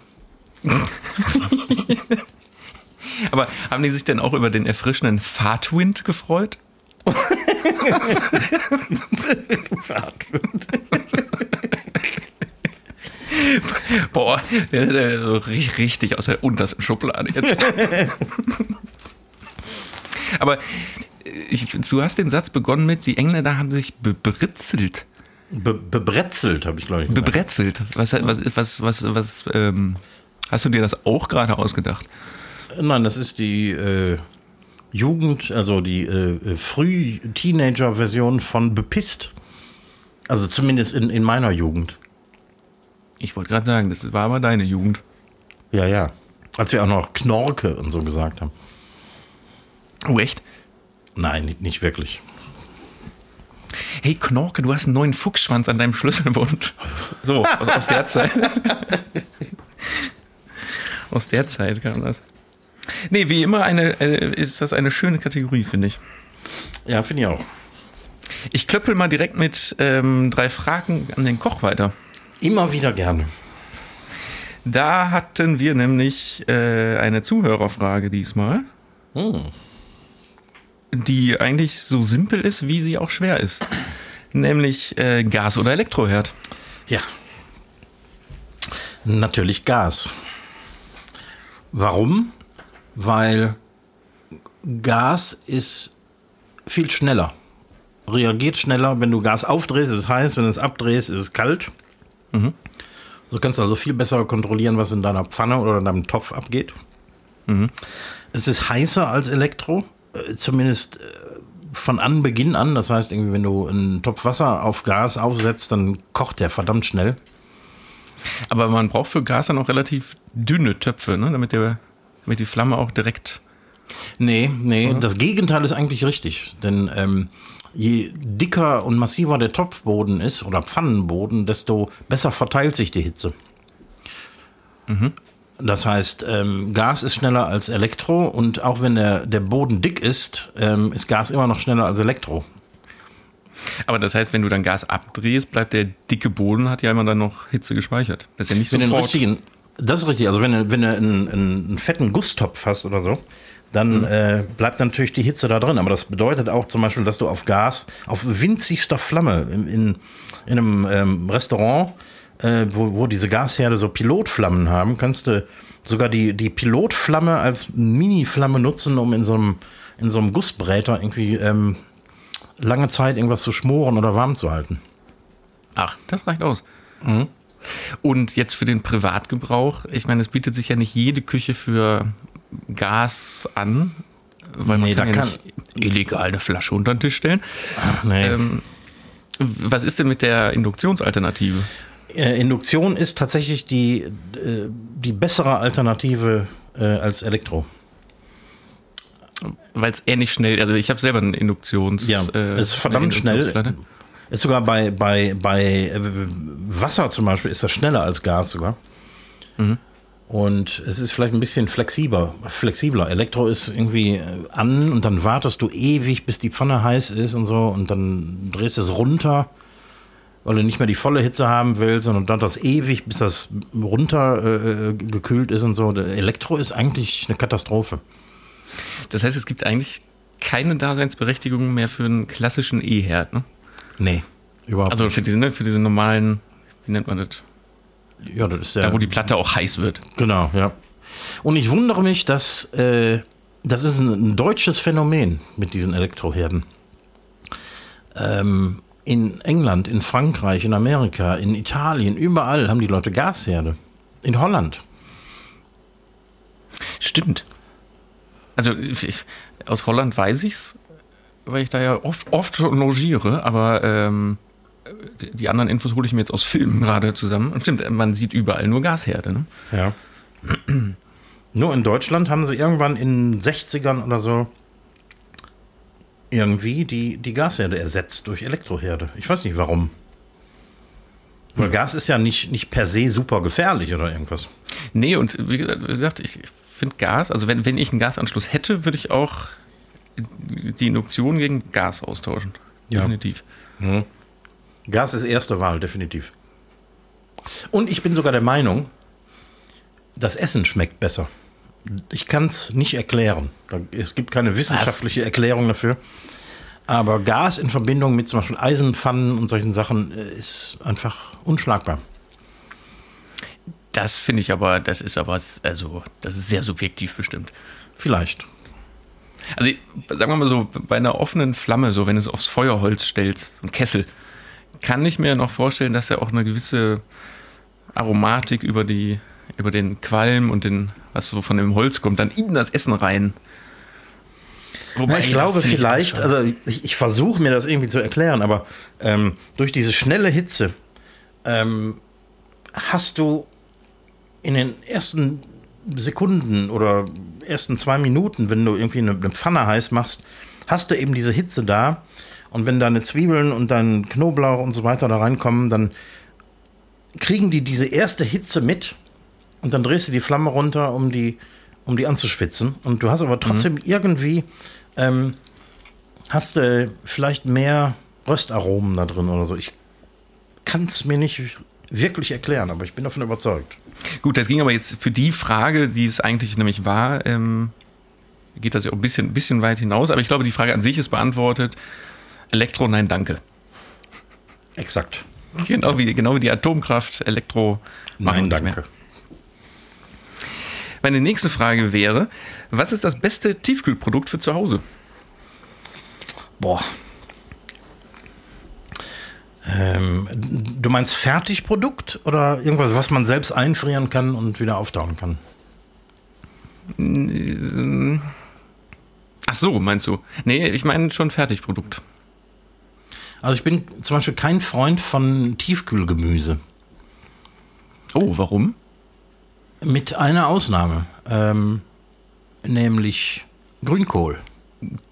Aber haben die sich denn auch über den erfrischenden Fahrtwind gefreut? Boah, der ist richtig aus der untersten Schublade jetzt. Aber ich, du hast den Satz begonnen mit, die Engländer haben sich bebritzelt. Be bebretzelt, habe ich glaube ich. gesagt. Bebrezelt. Was, was, was, was, was, ähm, hast du dir das auch gerade ausgedacht? Nein, das ist die äh, Jugend, also die äh, Früh-Teenager-Version von bepisst. Also zumindest in, in meiner Jugend. Ich wollte gerade sagen, das war aber deine Jugend. Ja, ja. Als wir auch noch Knorke und so gesagt haben. Oh, echt? Nein, nicht- wirklich. Hey Knorke, du hast einen neuen Fuchsschwanz an deinem Schlüsselbund. So, aus, aus der Zeit. aus der Zeit kam das. Nee, wie immer eine, äh, ist das eine schöne Kategorie, finde ich. Ja, finde ich auch. Ich klöppel mal direkt mit ähm, drei Fragen an den Koch weiter. Immer wieder gerne. Da hatten wir nämlich äh, eine Zuhörerfrage diesmal, Hm. Die eigentlich so simpel ist, wie sie auch schwer ist. Nämlich äh, Gas- oder Elektroherd. Ja. Natürlich Gas. Warum? Weil Gas ist viel schneller. Reagiert schneller, wenn du Gas aufdrehst, ist es heiß, wenn du es abdrehst, ist es kalt. Mhm. So kannst du also viel besser kontrollieren, was in deiner Pfanne oder in deinem Topf abgeht. Mhm. Es ist heißer als Elektro, zumindest äh, von Anbeginn an. Das heißt, irgendwie, wenn du einen Topf Wasser auf Gas aufsetzt, dann kocht der verdammt schnell. Aber man braucht für Gas dann auch relativ dünne Töpfe, ne? damit, der, damit die Flamme auch direkt. Nee, nee, oder? das Gegenteil ist eigentlich richtig. Denn ähm, je dicker und massiver der Topfboden ist oder Pfannenboden, desto besser verteilt sich die Hitze. Mhm. Das heißt, ähm, Gas ist schneller als Elektro und auch wenn der, der Boden dick ist, ähm, ist Gas immer noch schneller als Elektro. Aber das heißt, wenn du dann Gas abdrehst, bleibt der dicke Boden, hat ja immer dann noch Hitze gespeichert. Das ist ja nicht so richtigen, Das ist richtig. Also wenn du, wenn du einen, einen, fetten Gusstopf hast oder so, dann mhm. äh, bleibt natürlich die Hitze da drin. Aber das bedeutet auch zum Beispiel, dass du auf Gas, auf winzigster Flamme in, in, in einem ähm, Restaurant, äh, wo, wo diese Gasherde so Pilotflammen haben, kannst du sogar die, die Pilotflamme als Mini-Flamme nutzen, um in so einem, in so einem Gussbräter irgendwie ähm, lange Zeit irgendwas zu schmoren oder warm zu halten. Ach, das reicht aus. Mhm. Und jetzt für den Privatgebrauch, ich meine, es bietet sich ja nicht jede Küche für Gas an, weil nee, man kann, ja nicht illegal eine Flasche unter den Tisch stellen. Ach, nee. Ähm, was ist denn mit der Induktionsalternative? Äh, Induktion ist tatsächlich die, äh, die bessere Alternative äh, als Elektro. Weil es ähnlich schnell, also ich habe selber einen Induktions. Ja, äh, ist verdammt schnell. Ist sogar bei, bei, bei Wasser zum Beispiel ist das schneller als Gas sogar. Mhm. Und es ist vielleicht ein bisschen flexibler. flexibler. Elektro ist irgendwie an und dann wartest du ewig, bis die Pfanne heiß ist und so und dann drehst du es runter, weil du nicht mehr die volle Hitze haben willst, sondern dann das ewig, bis das runtergekühlt äh, ist und so. Der Elektro ist eigentlich eine Katastrophe. Das heißt, es gibt eigentlich keine Daseinsberechtigung mehr für einen klassischen E-Herd, ne? Nee, überhaupt also nicht. Also für diese, ne, für diese normalen, wie nennt man das? Ja, das ist ja. Da, wo die Platte auch heiß wird. Genau, ja. Und ich wundere mich, dass äh, das ist ein, ein, deutsches Phänomen mit diesen Elektroherden. Ähm, in England, in Frankreich, in Amerika, in Italien, überall haben die Leute Gasherde. In Holland. Stimmt. Also ich, aus Holland weiß ich's, weil ich da ja oft, oft logiere, aber ähm, die anderen Infos hole ich mir jetzt aus Filmen gerade zusammen. Und stimmt, man sieht überall nur Gasherde. Ne? Ja. nur in Deutschland haben sie irgendwann in den 60ern oder so irgendwie die, die Gasherde ersetzt durch Elektroherde. Ich weiß nicht warum. Weil hm. Gas ist ja nicht, nicht per se super gefährlich oder irgendwas. Nee, und wie gesagt, ich finde Gas, also wenn, wenn ich einen Gasanschluss hätte, würde ich auch die Induktion gegen Gas austauschen. Definitiv. Ja. Mhm. Gas ist erste Wahl, definitiv. Und ich bin sogar der Meinung, das Essen schmeckt besser. Ich kann es nicht erklären. Es gibt keine wissenschaftliche Was? Erklärung dafür. Aber Gas in Verbindung mit zum Beispiel Eisenpfannen und solchen Sachen äh, ist einfach unschlagbar. Das finde ich aber, das ist aber, also, das ist sehr subjektiv bestimmt. Vielleicht. Also, sagen wir mal so, bei einer offenen Flamme, so wenn du es aufs Feuerholz stellst, ein Kessel, kann ich mir noch vorstellen, dass er auch eine gewisse Aromatik über die, über den Qualm und den, was so von dem Holz kommt, dann in das Essen rein. Wobei, ich glaube vielleicht, ich also ich, ich versuche mir das irgendwie zu erklären, aber ähm, durch diese schnelle Hitze ähm, hast du in den ersten Sekunden oder ersten zwei Minuten, wenn du irgendwie eine, eine Pfanne heiß machst, hast du eben diese Hitze da. Und wenn deine Zwiebeln und dein Knoblauch und so weiter da reinkommen, dann kriegen die diese erste Hitze mit und dann drehst du die Flamme runter, um die, um die anzuschwitzen. Und du hast aber trotzdem mhm. irgendwie, ähm, hast du vielleicht mehr Röstaromen da drin oder so. Ich kann es mir nicht wirklich erklären, aber ich bin davon überzeugt. Gut, das ging aber jetzt für die Frage, die es eigentlich nämlich war, ähm, geht das ja auch ein bisschen, bisschen weit hinaus, aber ich glaube, die Frage an sich ist beantwortet. Elektro, nein, danke. Exakt. Genau wie, genau wie die Atomkraft, Elektro. Nein, danke. Meine nächste Frage wäre: Was ist das beste Tiefkühlprodukt für zu Hause? Boah. Ähm, du meinst Fertigprodukt oder irgendwas, was man selbst einfrieren kann und wieder auftauen kann? Ach so, meinst du? Nee, ich meine schon Fertigprodukt. Also ich bin zum Beispiel kein Freund von Tiefkühlgemüse. Oh, warum? Mit einer Ausnahme. Ähm, nämlich Grünkohl.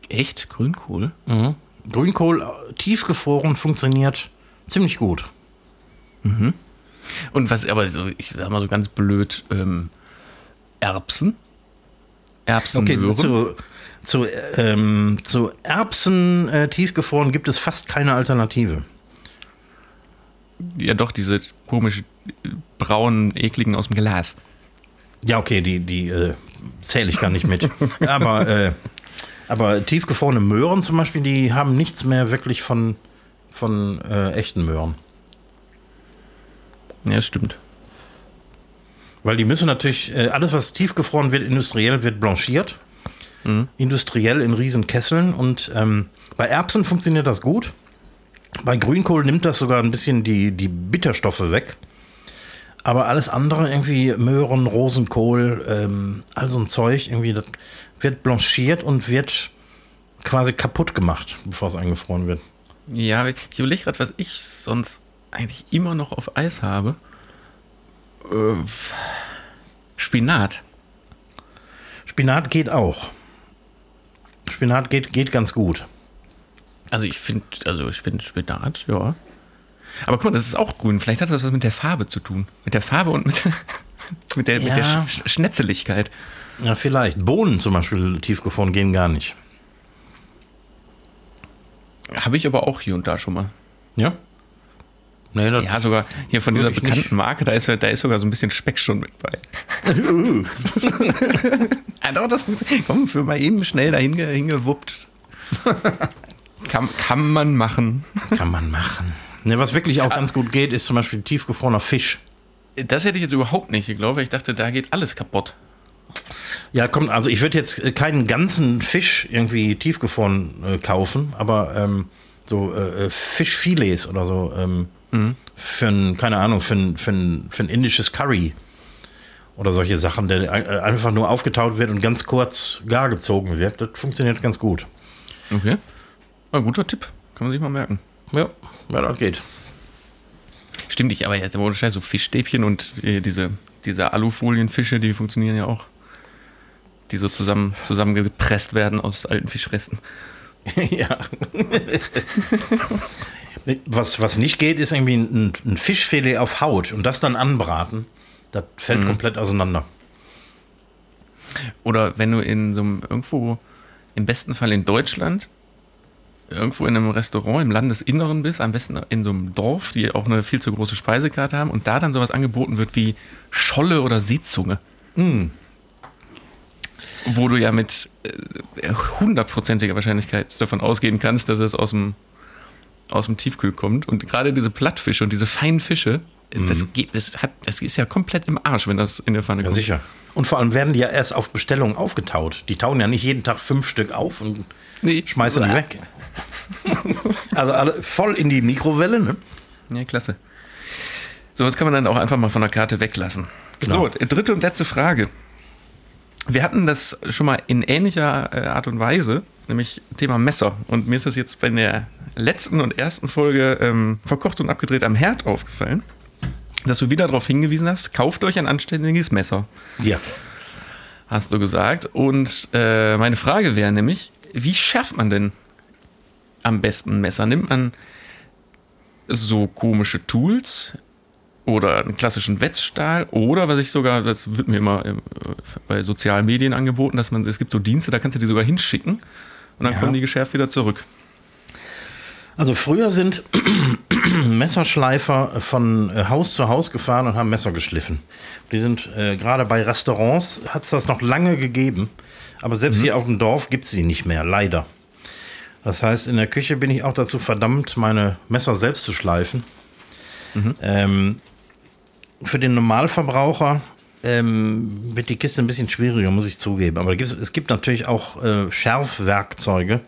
Echt? Grünkohl? Mhm. Grünkohl äh, tiefgefroren funktioniert ziemlich gut. Und was, aber so, ich sag mal so ganz blöd, ähm, Erbsen? Okay, Erbsenmöhren? zu, zu, ähm, zu Erbsen äh, tiefgefroren gibt es fast keine Alternative. ja, doch, diese komischen, äh, braunen, ekligen aus dem Glas. Ja, okay, die, die äh, zähle ich gar nicht mit. aber, äh, aber tiefgefrorene Möhren zum Beispiel, die haben nichts mehr wirklich von, von äh, echten Möhren. Ja, das stimmt. Weil die müssen natürlich, äh, alles was tiefgefroren wird, industriell wird blanchiert. Industriell in riesen Kesseln. Und ähm, bei Erbsen funktioniert das gut. Bei Grünkohl nimmt das sogar ein bisschen die, die Bitterstoffe weg. Aber alles andere, irgendwie Möhren, Rosenkohl, ähm, all so ein Zeug, irgendwie, das wird blanchiert und wird quasi kaputt gemacht, bevor es eingefroren wird. Ja, ich überlege gerade, was ich sonst eigentlich immer noch auf Eis habe. Äh, Spinat. Spinat geht auch. Spinat geht, geht ganz gut. Also ich finde, also ich finde Spinat, ja. Aber guck mal, das ist auch grün. Vielleicht hat das was mit der Farbe zu tun. Mit der Farbe und mit, mit der, mit der Ja. Sch Schnetzeligkeit. Ja, vielleicht. Bohnen zum Beispiel tiefgefroren gehen gar nicht. Habe ich aber auch hier und da schon mal. Ja? Nee, das Ja, sogar hier von dieser bekannten nicht. Marke, da ist, ja- da ist sogar so ein bisschen Speck schon mit bei. ja, doch, das komm, für mal eben schnell dahin ge- hingewuppt. kann, kann man machen. kann man machen. Ne, was wirklich auch ganz gut geht, ist zum Beispiel tiefgefrorener Fisch. Das hätte ich jetzt überhaupt nicht geglaubt, weil ich dachte, da geht alles kaputt. Ja, kommt, also ich würde jetzt äh, keinen ganzen Fisch irgendwie tiefgefroren äh, kaufen, aber ähm, so äh, äh, Fischfilets oder so ähm, für ein, keine Ahnung, für ein, für, ein, für ein indisches Curry oder solche Sachen, der äh, einfach nur aufgetaut wird und ganz kurz gar gezogen wird, das funktioniert ganz gut. Okay. Ein guter Tipp. Kann man sich mal merken. Ja, ja das geht. Stimmt nicht, aber jetzt ohne Scheiß, so Fischstäbchen und äh, diese, diese Alufolienfische, die funktionieren ja auch. Die so zusammen, zusammengepresst werden aus alten Fischresten. ja. was, was nicht geht, ist irgendwie ein, ein Fischfilet auf Haut und das dann anbraten. Das fällt komplett auseinander. Oder wenn du in so einem irgendwo, im besten Fall in Deutschland, irgendwo in einem Restaurant im Landesinneren bist, am besten in so einem Dorf, die auch eine viel zu große Speisekarte haben und da dann sowas angeboten wird wie Scholle oder Seezunge. Wo du ja mit äh, hundertprozentiger Wahrscheinlichkeit davon ausgehen kannst, dass es aus dem, aus dem Tiefkühl kommt. Und gerade diese Plattfische und diese feinen Fische, äh, das, geht, das, hat, das ist ja komplett im Arsch, wenn das in der Pfanne Ja, kommt. sicher. Und vor allem werden die ja erst auf Bestellung aufgetaut. Die tauen ja nicht jeden Tag fünf Stück auf und Nee. schmeißen die weg. also alle voll in die Mikrowelle, ne? Ja, klasse. So, das kann man dann auch einfach mal von der Karte weglassen. Genau. So, dritte und letzte Frage. Wir hatten das schon mal in ähnlicher äh, Art und Weise, nämlich Thema Messer. Und mir ist das jetzt bei der letzten und ersten Folge ähm, verkocht und abgedreht am Herd aufgefallen, dass du wieder darauf hingewiesen hast, kauft euch ein anständiges Messer, Ja. hast du gesagt. Und äh, meine Frage wäre nämlich, wie schärft man denn am besten ein Messer? Nimmt man so komische Tools oder einen klassischen Wetzstahl oder was ich sogar, das wird mir immer äh, bei sozialen Medien angeboten, dass man, es gibt so Dienste, da kannst du die sogar hinschicken und dann Ja. kommen die geschärft wieder zurück. Also früher sind Messerschleifer von Haus zu Haus gefahren und haben Messer geschliffen. Die sind äh, gerade bei Restaurants hat es das noch lange gegeben, aber selbst hier auf dem Dorf gibt es die nicht mehr, leider. Das heißt, in der Küche bin ich auch dazu verdammt, meine Messer selbst zu schleifen. Ähm, für den Normalverbraucher ähm, wird die Kiste ein bisschen schwieriger, muss ich zugeben. Aber es gibt natürlich auch äh, Schärfwerkzeuge,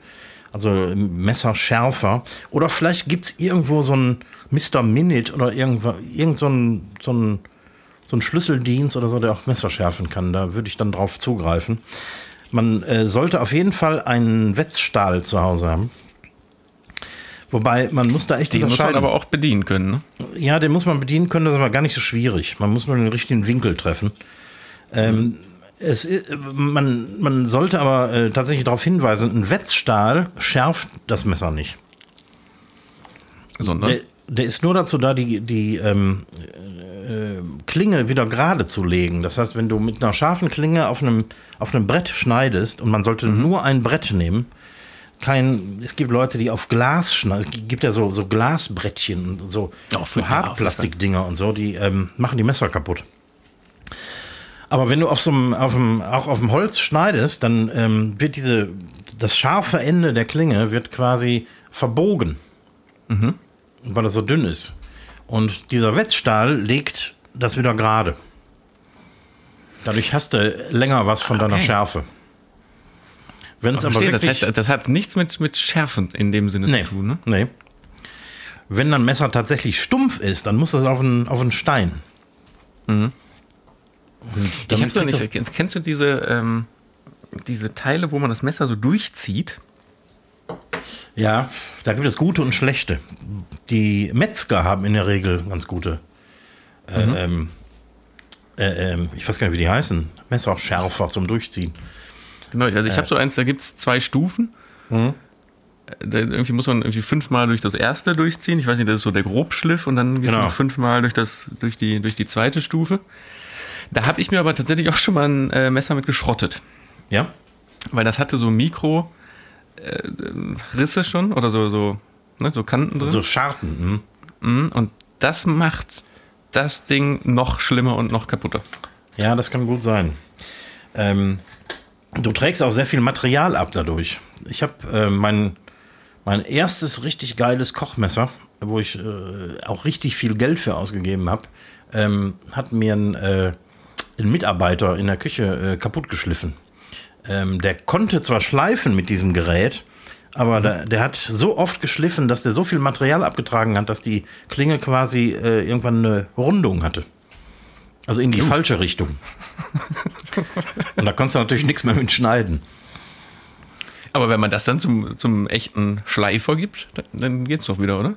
also Messerschärfer. Oder vielleicht gibt es irgendwo so ein Mr. Minute oder irgendwo, irgend so ein, so ein, so ein Schlüsseldienst oder so, der auch Messer schärfen kann. Da würde ich dann drauf zugreifen. Man äh, sollte auf jeden Fall einen Wetzstahl zu Hause haben. Wobei, man muss da echt Den muss man aber auch bedienen können, ne? Ja, den muss man bedienen können, das ist aber gar nicht so schwierig. Man muss nur den richtigen Winkel treffen. Ähm, es, man, man sollte aber äh, tatsächlich darauf hinweisen, ein Wetzstahl schärft das Messer nicht. Sondern? Der, der ist nur dazu da, die, die ähm, äh, Klinge wieder gerade zu legen. Das heißt, wenn du mit einer scharfen Klinge auf einem, auf einem Brett schneidest und man sollte mhm. nur ein Brett nehmen, kein, es gibt Leute, die auf Glas schneiden, es gibt ja so, so Glasbrettchen und so, oh, so Hartplastikdinger und so, die ähm, machen die Messer kaputt. Aber wenn du auf so einem, auf dem, auch auf dem Holz schneidest, dann ähm, wird diese, das scharfe Ende der Klinge wird quasi verbogen, mhm. Weil es so dünn ist. Und dieser Wetzstahl legt das wieder gerade. Dadurch hast du länger was von okay. deiner Schärfe. Wenn es aber wirklich, das, heißt, das hat nichts mit, mit Schärfen in dem Sinne nee, zu tun, ne? Nee. Wenn ein Messer tatsächlich stumpf ist, dann muss das auf einen, auf einen Stein. Mhm. ich hab's noch nicht. Kennst, kennst du diese, ähm, diese Teile, wo man das Messer so durchzieht? Ja, da gibt es gute und schlechte. Die Metzger haben in der Regel ganz gute. Äh, mhm. ähm, äh, äh, ich weiß gar nicht, wie die heißen. Messerschärfer zum Durchziehen. Genau, also ich habe so eins, da gibt es zwei Stufen. Mhm. Da irgendwie muss man irgendwie fünfmal durch das erste durchziehen. Ich weiß nicht, das ist so der Grobschliff und dann genau. fünfmal durch, das, durch, die, durch die zweite Stufe. Da habe ich mir aber tatsächlich auch schon mal ein äh, Messer mit geschrottet. Ja. Weil das hatte so Mikro äh, Risse schon oder so, so, ne, so Kanten drin. So Scharten. Mhm. Und das macht das Ding noch schlimmer und noch kaputter. Ja, das kann gut sein. Ähm, Du trägst auch sehr viel Material ab dadurch. Ich habe äh, mein, mein erstes richtig geiles Kochmesser, wo ich äh, auch richtig viel Geld für ausgegeben habe, ähm, hat mir ein, äh, ein, Mitarbeiter in der Küche äh, kaputtgeschliffen. Ähm, der konnte zwar schleifen mit diesem Gerät, aber mhm. der, der, hat so oft geschliffen, dass der so viel Material abgetragen hat, dass die Klinge quasi äh, irgendwann eine Rundung hatte. Also in die uh. falsche Richtung. Und da konntest du natürlich nichts mehr mit schneiden. Aber wenn man das dann zum, zum echten Schleifer gibt, dann, dann geht's doch wieder, oder?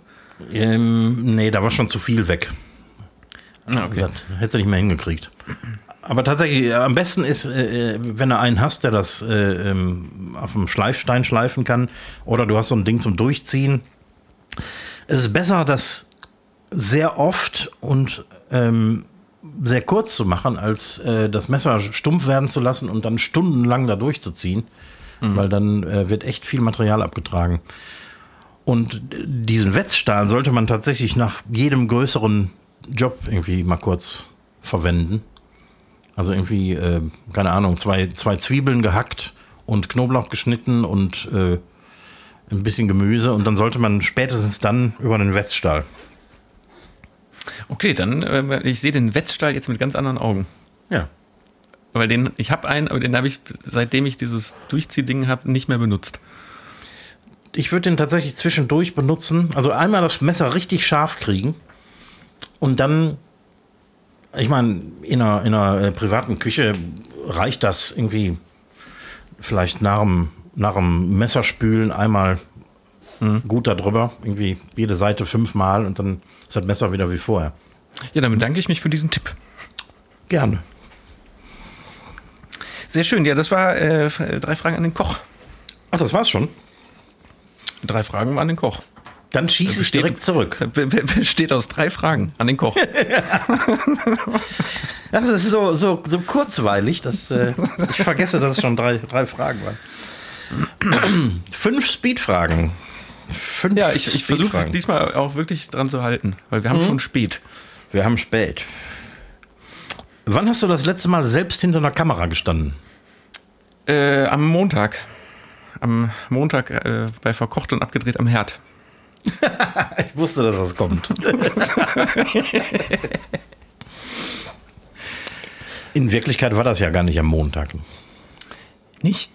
Ähm, nee, da war schon zu viel weg. Ah, okay. Das hättest du nicht mehr hingekriegt. Aber tatsächlich, äh, am besten ist, äh, wenn du einen hast, der das äh, ähm, auf dem Schleifstein schleifen kann, oder du hast so ein Ding zum Durchziehen. Es ist besser, das sehr oft und ähm, sehr kurz zu machen, als äh, das Messer stumpf werden zu lassen und dann stundenlang da durchzuziehen, mhm. weil dann äh, wird echt viel Material abgetragen. Und diesen Wetzstahl sollte man tatsächlich nach jedem größeren Job irgendwie mal kurz verwenden. Also irgendwie, äh, keine Ahnung, zwei, zwei Zwiebeln gehackt und Knoblauch geschnitten und äh, ein bisschen Gemüse und dann sollte man spätestens dann über den Wetzstahl. Okay, dann, äh, ich sehe den Wetzstall jetzt mit ganz anderen Augen. Ja. Weil den, ich habe einen, aber den habe ich, seitdem ich dieses Durchziehding habe, nicht mehr benutzt. Ich würde den tatsächlich zwischendurch benutzen. Also einmal das Messer richtig scharf kriegen und dann, ich meine, in einer, in einer äh, privaten Küche reicht das irgendwie vielleicht nach dem, nach dem Messerspülen einmal mhm. gut darüber. Irgendwie jede Seite fünfmal und dann ist das Messer wieder wie vorher. Ja, dann bedanke ich mich für diesen Tipp. Gerne. Sehr schön. Ja, das war äh, drei Fragen an den Koch. Ach, das war's schon. Drei Fragen an den Koch. Dann schieße ich direkt zurück. Besteht aus drei Fragen an den Koch. das ist so, so, so kurzweilig, dass äh, ich vergesse, dass es schon drei, drei Fragen waren. Fünf Speedfragen. Fünf ja, ich, ich versuche diesmal auch wirklich dran zu halten, weil wir haben mhm. schon spät. Wir haben spät. Wann hast du das letzte Mal selbst hinter einer Kamera gestanden? Äh, am Montag. Am Montag äh, bei Verkocht und abgedreht am Herd. ich wusste, dass das kommt. In Wirklichkeit war das ja gar nicht am Montag. Nicht?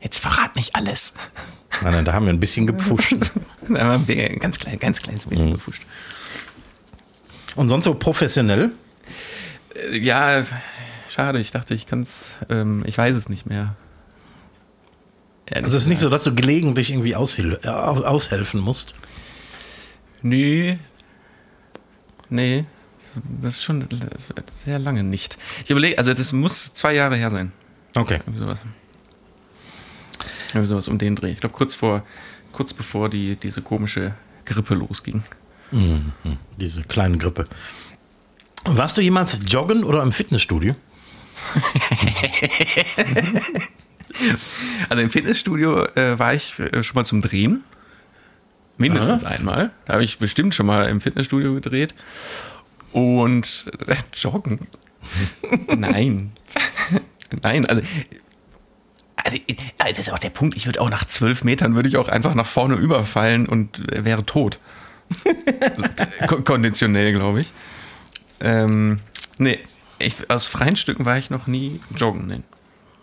Jetzt verrat nicht alles. Nein, nein, da haben wir ein bisschen gepfuscht. Da haben wir ein ganz klein, ganz kleines bisschen gepfuscht. Und sonst so professionell? Äh, Ja, schade. Ich dachte, ich kann es, ähm, ich weiß es nicht mehr. Also es ist nicht so, dass du gelegentlich irgendwie aushil äh, au- aushelfen musst. Nee. Nee. Das ist schon sehr lange nicht. Ich überlege, also das muss zwei Jahre her sein. Okay. Irgendwie sowas. Irgendwie sowas um den Dreh. Ich glaube, kurz vor, kurz bevor die, diese komische Grippe losging. Diese kleine Grippe. Warst du jemals joggen oder im Fitnessstudio? Also im Fitnessstudio äh, war ich äh, schon mal zum Drehen. Mindestens einmal. Da habe ich bestimmt schon mal im Fitnessstudio gedreht. Und äh, joggen. Nein. Nein, also. Also, äh, das ist auch der Punkt. Ich würde auch nach zwölf Metern würde ich auch einfach nach vorne überfallen und äh, wäre tot. Ko- Konditionell, glaube ich. Ähm, nee, ich, aus freien Stücken war ich noch nie joggen. Nee.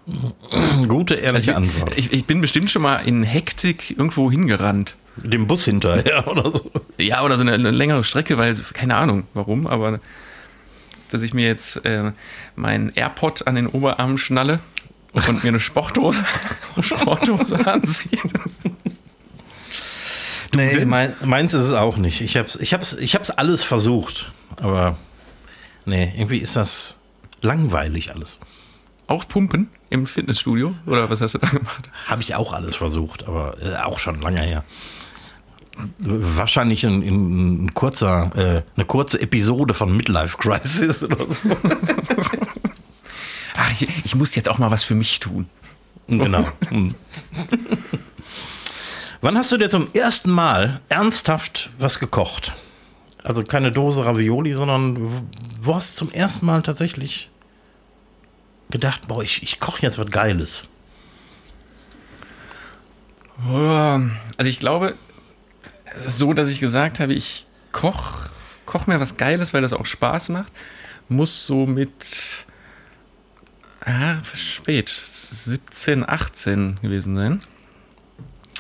Gute, ehrliche Also Antwort. ich, ich bin bestimmt schon mal in Hektik irgendwo hingerannt. Dem Bus hinterher oder so. Ja, oder so eine, eine längere Strecke, weil, keine Ahnung warum, aber dass ich mir jetzt äh, meinen AirPod an den Oberarm schnalle und mir eine Sporthose, Sporthose anziehe. Nee, mein, meins ist es auch nicht. Ich hab's, ich, hab's, ich hab's alles versucht. Aber nee, irgendwie ist das langweilig alles. Auch pumpen im Fitnessstudio? Oder was hast du da gemacht? Habe ich auch alles versucht, aber äh, auch schon lange her. Wahrscheinlich ein, ein, kurzer, äh, eine kurze Episode von Midlife Crisis oder so. Ach, ich, ich muss jetzt auch mal was für mich tun. Genau. Hm. Wann hast du dir zum ersten Mal ernsthaft was gekocht? Also keine Dose Ravioli, sondern wo hast du zum ersten Mal tatsächlich gedacht, boah, ich, ich koche jetzt was Geiles? Also ich glaube, es ist so, dass ich gesagt habe, ich koch, koch mir was Geiles, weil das auch Spaß macht. Muss so mit ah, spät, 17, 18 gewesen sein.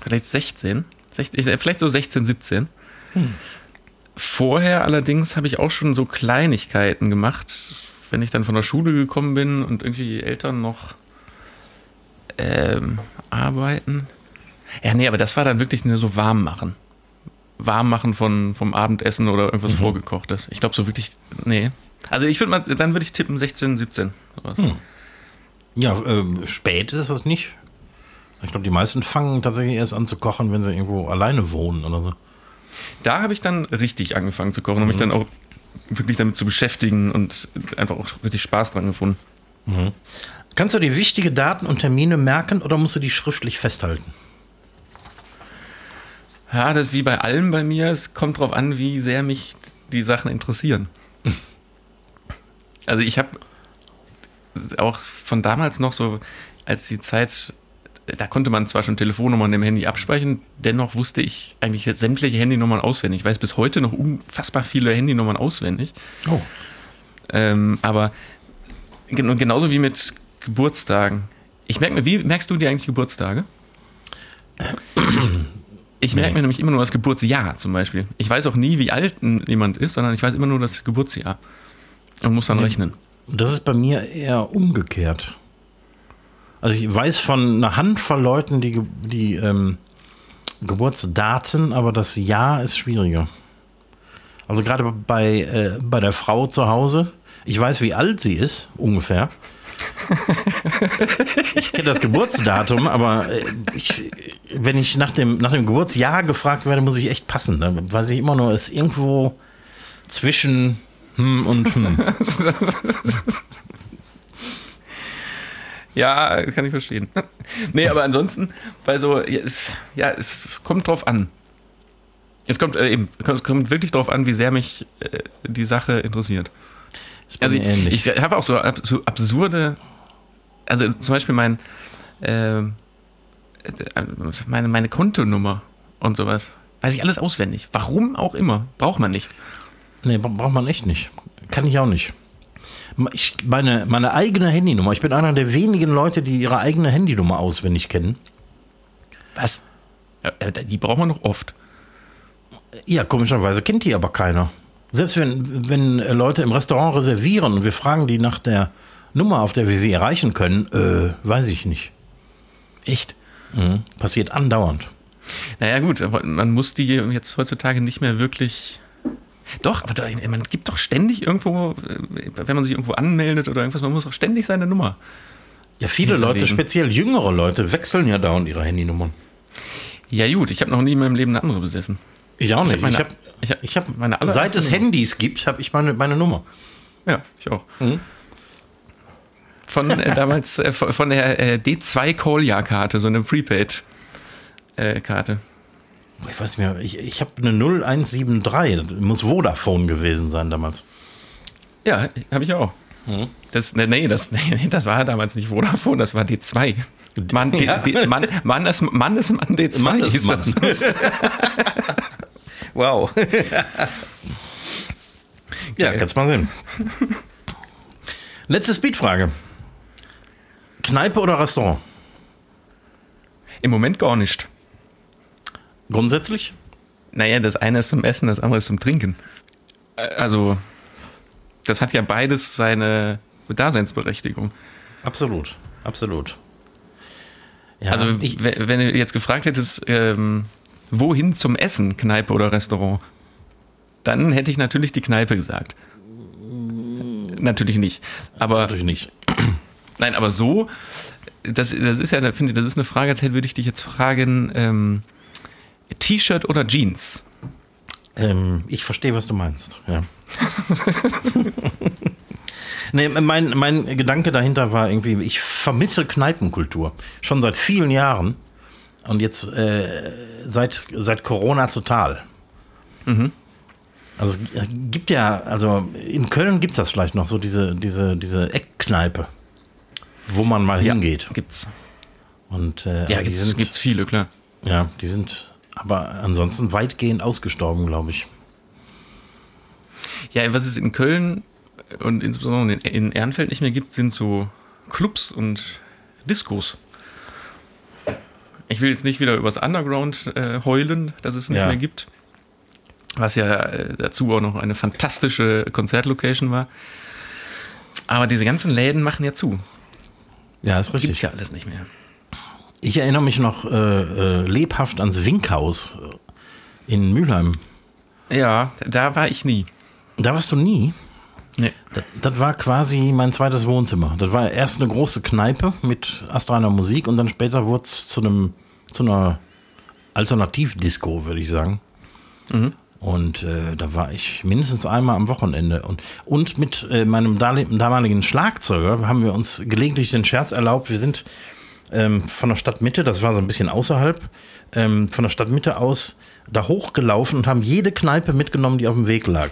Vielleicht 16. 16 vielleicht so 16, 17. Vorher allerdings habe ich auch schon so Kleinigkeiten gemacht, wenn ich dann von der Schule gekommen bin und irgendwie die Eltern noch ähm, arbeiten. Ja, nee, aber das war dann wirklich nur so warm machen. Warm machen von, vom Abendessen oder irgendwas vorgekochtes. Ich glaube so wirklich, nee. Also ich würde mal, dann würde ich tippen 16, 17. Sowas. Ja, ähm, spät ist das nicht. Ich glaube, die meisten fangen tatsächlich erst an zu kochen, wenn sie irgendwo alleine wohnen oder so. Da habe ich dann richtig angefangen zu kochen und mich dann auch wirklich damit zu beschäftigen und einfach auch richtig Spaß dran gefunden. Kannst du dir wichtige Daten und Termine merken oder musst du die schriftlich festhalten? Ja, das ist wie bei allem bei mir. Es kommt drauf an, wie sehr mich die Sachen interessieren. Also ich habe auch von damals noch so, als die Zeit, da konnte man zwar schon Telefonnummern im Handy abspeichern, dennoch wusste ich eigentlich sämtliche Handynummern auswendig. Ich weiß bis heute noch unfassbar viele Handynummern auswendig. Oh. Ähm, aber gen genauso wie mit Geburtstagen. Ich merke mir, wie merkst du dir eigentlich Geburtstage? Ich, ich merke mir nämlich immer nur das Geburtsjahr zum Beispiel. Ich weiß auch nie, wie alt jemand ist, sondern ich weiß immer nur das Geburtsjahr. Und muss dann rechnen. Das ist bei mir eher umgekehrt. Also ich weiß von einer Handvoll Leuten die, die ähm, Geburtsdaten, aber das Jahr ist schwieriger. Also gerade bei, äh, bei der Frau zu Hause, ich weiß, wie alt sie ist, ungefähr. ich kenne das Geburtsdatum, aber äh, ich, wenn ich nach dem, nach dem Geburtsjahr gefragt werde, muss ich echt passen. Da weiß ich immer nur, es ist irgendwo zwischen hm und hm. Ja, kann ich verstehen. nee, aber ansonsten, weil so, ja, es, ja, es kommt drauf an. Es kommt äh, eben, es kommt wirklich drauf an, wie sehr mich äh, die Sache interessiert. Bei Also ich, ich habe auch so, ab- so absurde, also zum Beispiel mein, äh, meine, meine Kontonummer und sowas. Weiß ich alles auswendig. Warum auch immer. Braucht man nicht. Nee, bra- braucht man echt nicht. Kann ich auch nicht. Ich, meine, meine eigene Handynummer. Ich bin einer der wenigen Leute, die ihre eigene Handynummer auswendig kennen. Was? Die braucht man noch oft. Ja, komischerweise kennt die aber keiner. Selbst wenn, wenn Leute im Restaurant reservieren und wir fragen die nach der Nummer, auf der wir sie erreichen können, äh, weiß ich nicht. Echt? Mhm. Passiert andauernd. Naja, gut, man muss die jetzt heutzutage nicht mehr wirklich. Doch, aber da, man gibt doch ständig irgendwo, äh, wenn man sich irgendwo anmeldet oder irgendwas, man muss doch ständig seine Nummer. Ja, viele Leute, speziell jüngere Leute, wechseln ja dauernd ihre Handynummern. Ja, gut, ich habe noch nie in meinem Leben eine andere besessen. Ich auch nicht. Ich habe meine, ich hab, ich hab, ich hab, meine seit es. Handys gibt, habe ich meine, meine Nummer. Ja, ich auch. Mhm. Von äh, damals, äh, von von der äh, D2 Call-Jahr-Karte, so eine Prepaid-Karte. Ich weiß nicht mehr, ich, ich habe eine 0173, das muss Vodafone gewesen sein damals. ja, habe ich auch. Mhm. Das, nee, nee, das, nee, das war damals nicht Vodafone, das war D2. Mann, D, Ja. D, Mann, Mann, ist, Mann ist Mann D2. Mann ist Mann. das. Wow. ja, Geil. kannst mal sehen. Letzte Speedfrage. Kneipe oder Restaurant? Im Moment gar nicht. Grundsätzlich? Naja, das eine ist zum Essen, das andere ist zum Trinken. Also, das hat ja beides seine Daseinsberechtigung. Absolut, absolut. Ja, Also, ich, we- wenn du jetzt gefragt hättest, ähm, wohin zum Essen, Kneipe oder Restaurant, dann hätte ich natürlich die Kneipe gesagt. Natürlich nicht. Aber natürlich nicht. nein, aber so, das, das ist ja, finde ich, das ist eine Frage, als hätte würde ich dich jetzt fragen, ähm, T-Shirt oder Jeans? Ähm, ich verstehe, was du meinst. Ja. nee, mein, mein Gedanke dahinter war irgendwie, ich vermisse Kneipenkultur. Schon seit vielen Jahren. Und jetzt äh, seit, seit Corona total. Also es gibt ja, also in Köln gibt es das vielleicht noch, so diese, diese, diese Eckkneipe, wo man mal hingeht. Gibt's. Und äh, Ja, gibt's, sind, gibt's viele, klar. ja, die sind aber ansonsten weitgehend ausgestorben, glaube ich. Ja, was es in Köln und insbesondere in, Ehrenfeld nicht mehr gibt, sind so Clubs und Diskos. Ich will jetzt nicht wieder übers Underground äh, heulen, dass es nicht Ja. mehr gibt. Was ja äh, dazu auch noch eine fantastische Konzertlocation war. Aber diese ganzen Läden machen ja zu. Ja, ist Gibt's richtig. ja alles nicht mehr. Ich erinnere mich noch äh, äh, lebhaft ans Winkhaus in Mülheim. Ja, da war ich nie. Da warst du nie. Nee. Das, das war quasi mein zweites Wohnzimmer. Das war erst eine große Kneipe mit astraler Musik und dann später wurde es zu einem zu einer Alternativdisco, würde ich sagen. Und äh, da war ich mindestens einmal am Wochenende. Und, und mit äh, meinem damaligen Schlagzeuger haben wir uns gelegentlich den Scherz erlaubt, wir sind ähm, von der Stadtmitte, das war so ein bisschen außerhalb, ähm, von der Stadtmitte aus da hochgelaufen und haben jede Kneipe mitgenommen, die auf dem Weg lag.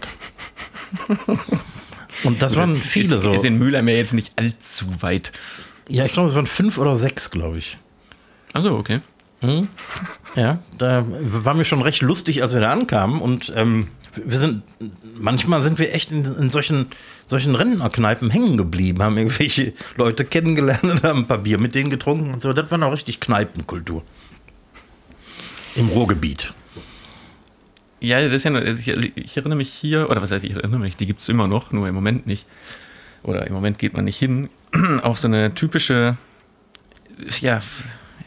Und das waren viele ist, so. Ist in Mülheim ja jetzt nicht allzu weit. Ja, ich glaube, es waren fünf oder sechs, glaube ich. Achso, okay. Ja, da war mir schon recht lustig, als wir da ankamen. Und ähm, wir sind, manchmal sind wir echt in, in solchen, solchen Rentnerkneipen hängen geblieben, haben irgendwelche Leute kennengelernt und haben ein paar Bier mit denen getrunken und so. Das war noch richtig Kneipenkultur. Im Ruhrgebiet. Ja, das ist ja, ich, ich erinnere mich hier, oder was heißt, ich erinnere mich, die gibt es immer noch, nur im Moment nicht. Oder im Moment geht man nicht hin. Auch so eine typische, ja,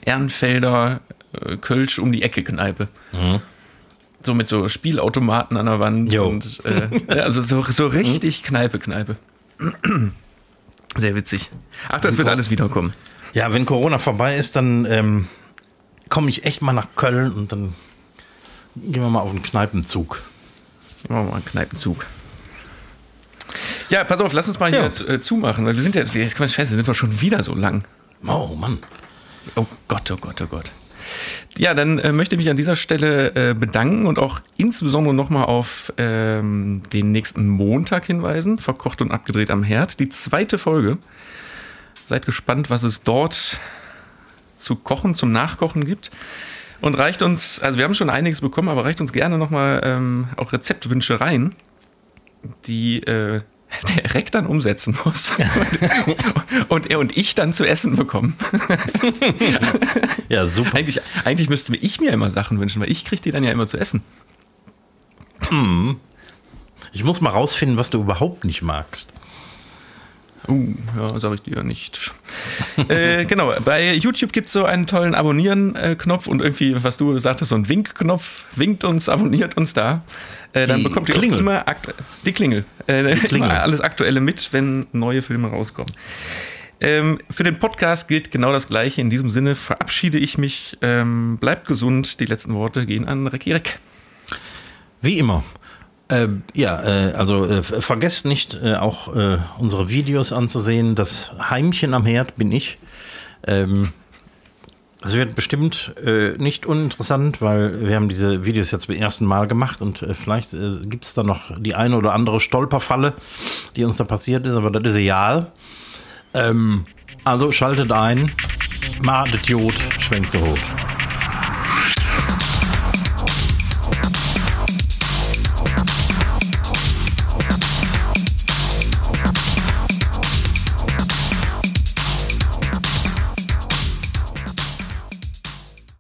Ehrenfelder äh, Kölsch um die Ecke Kneipe. So mit so Spielautomaten an der Wand Jo. und äh, ja, also so, so richtig Kneipe, Kneipe. Sehr witzig. Ach, das wird alles wiederkommen. Ja, wenn Corona vorbei ist, dann ähm, komme ich echt mal nach Köln und dann gehen wir mal auf einen Kneipenzug. Machen wir mal einen Kneipenzug. Ja, pass auf, lass uns mal hier Ja. äh, zu, zumachen, weil wir sind ja, jetzt, scheiße, sind wir schon wieder so lang. Oh Mann. Oh Gott, oh Gott, oh Gott. Ja, dann äh, möchte ich mich an dieser Stelle äh, bedanken und auch insbesondere nochmal auf ähm, den nächsten Montag hinweisen. Verkocht und abgedreht am Herd. Die zweite Folge. Seid gespannt, was es dort zu kochen, zum Nachkochen gibt. Und reicht uns, also wir haben schon einiges bekommen, aber reicht uns gerne nochmal ähm, auch Rezeptwünsche rein, die äh, direkt dann umsetzen muss und er und ich dann zu essen bekommen. ja, super. Eigentlich, eigentlich müsste ich mir immer Sachen wünschen, weil ich kriege die dann ja immer zu essen. Hm. Ich muss mal rausfinden, was du überhaupt nicht magst. Uh, ja, sag ich dir nicht. äh, genau, bei YouTube gibt es so einen tollen Abonnieren-Knopf und irgendwie, was du sagtest, so ein Wink-Knopf. Winkt uns, abonniert uns da. Äh, dann bekommt ihr Klingel. immer die Klingel. Äh, die Klingel. Immer alles Aktuelle mit, wenn neue Filme rauskommen. Ähm, für den Podcast gilt genau das Gleiche. In diesem Sinne verabschiede ich mich. Ähm, bleibt gesund. Die letzten Worte gehen an Recki Reck. Wie immer. Äh, ja, äh, also äh, vergesst nicht, äh, auch äh, unsere Videos anzusehen. Das Heimchen am Herd bin ich. Ähm, es wird bestimmt äh, nicht uninteressant, weil wir haben diese Videos jetzt zum ersten Mal gemacht und vielleicht gibt es da noch die eine oder andere Stolperfalle, die uns da passiert ist, aber das ist egal. Ähm, also schaltet ein, Madet Jod, schwenkt hoch.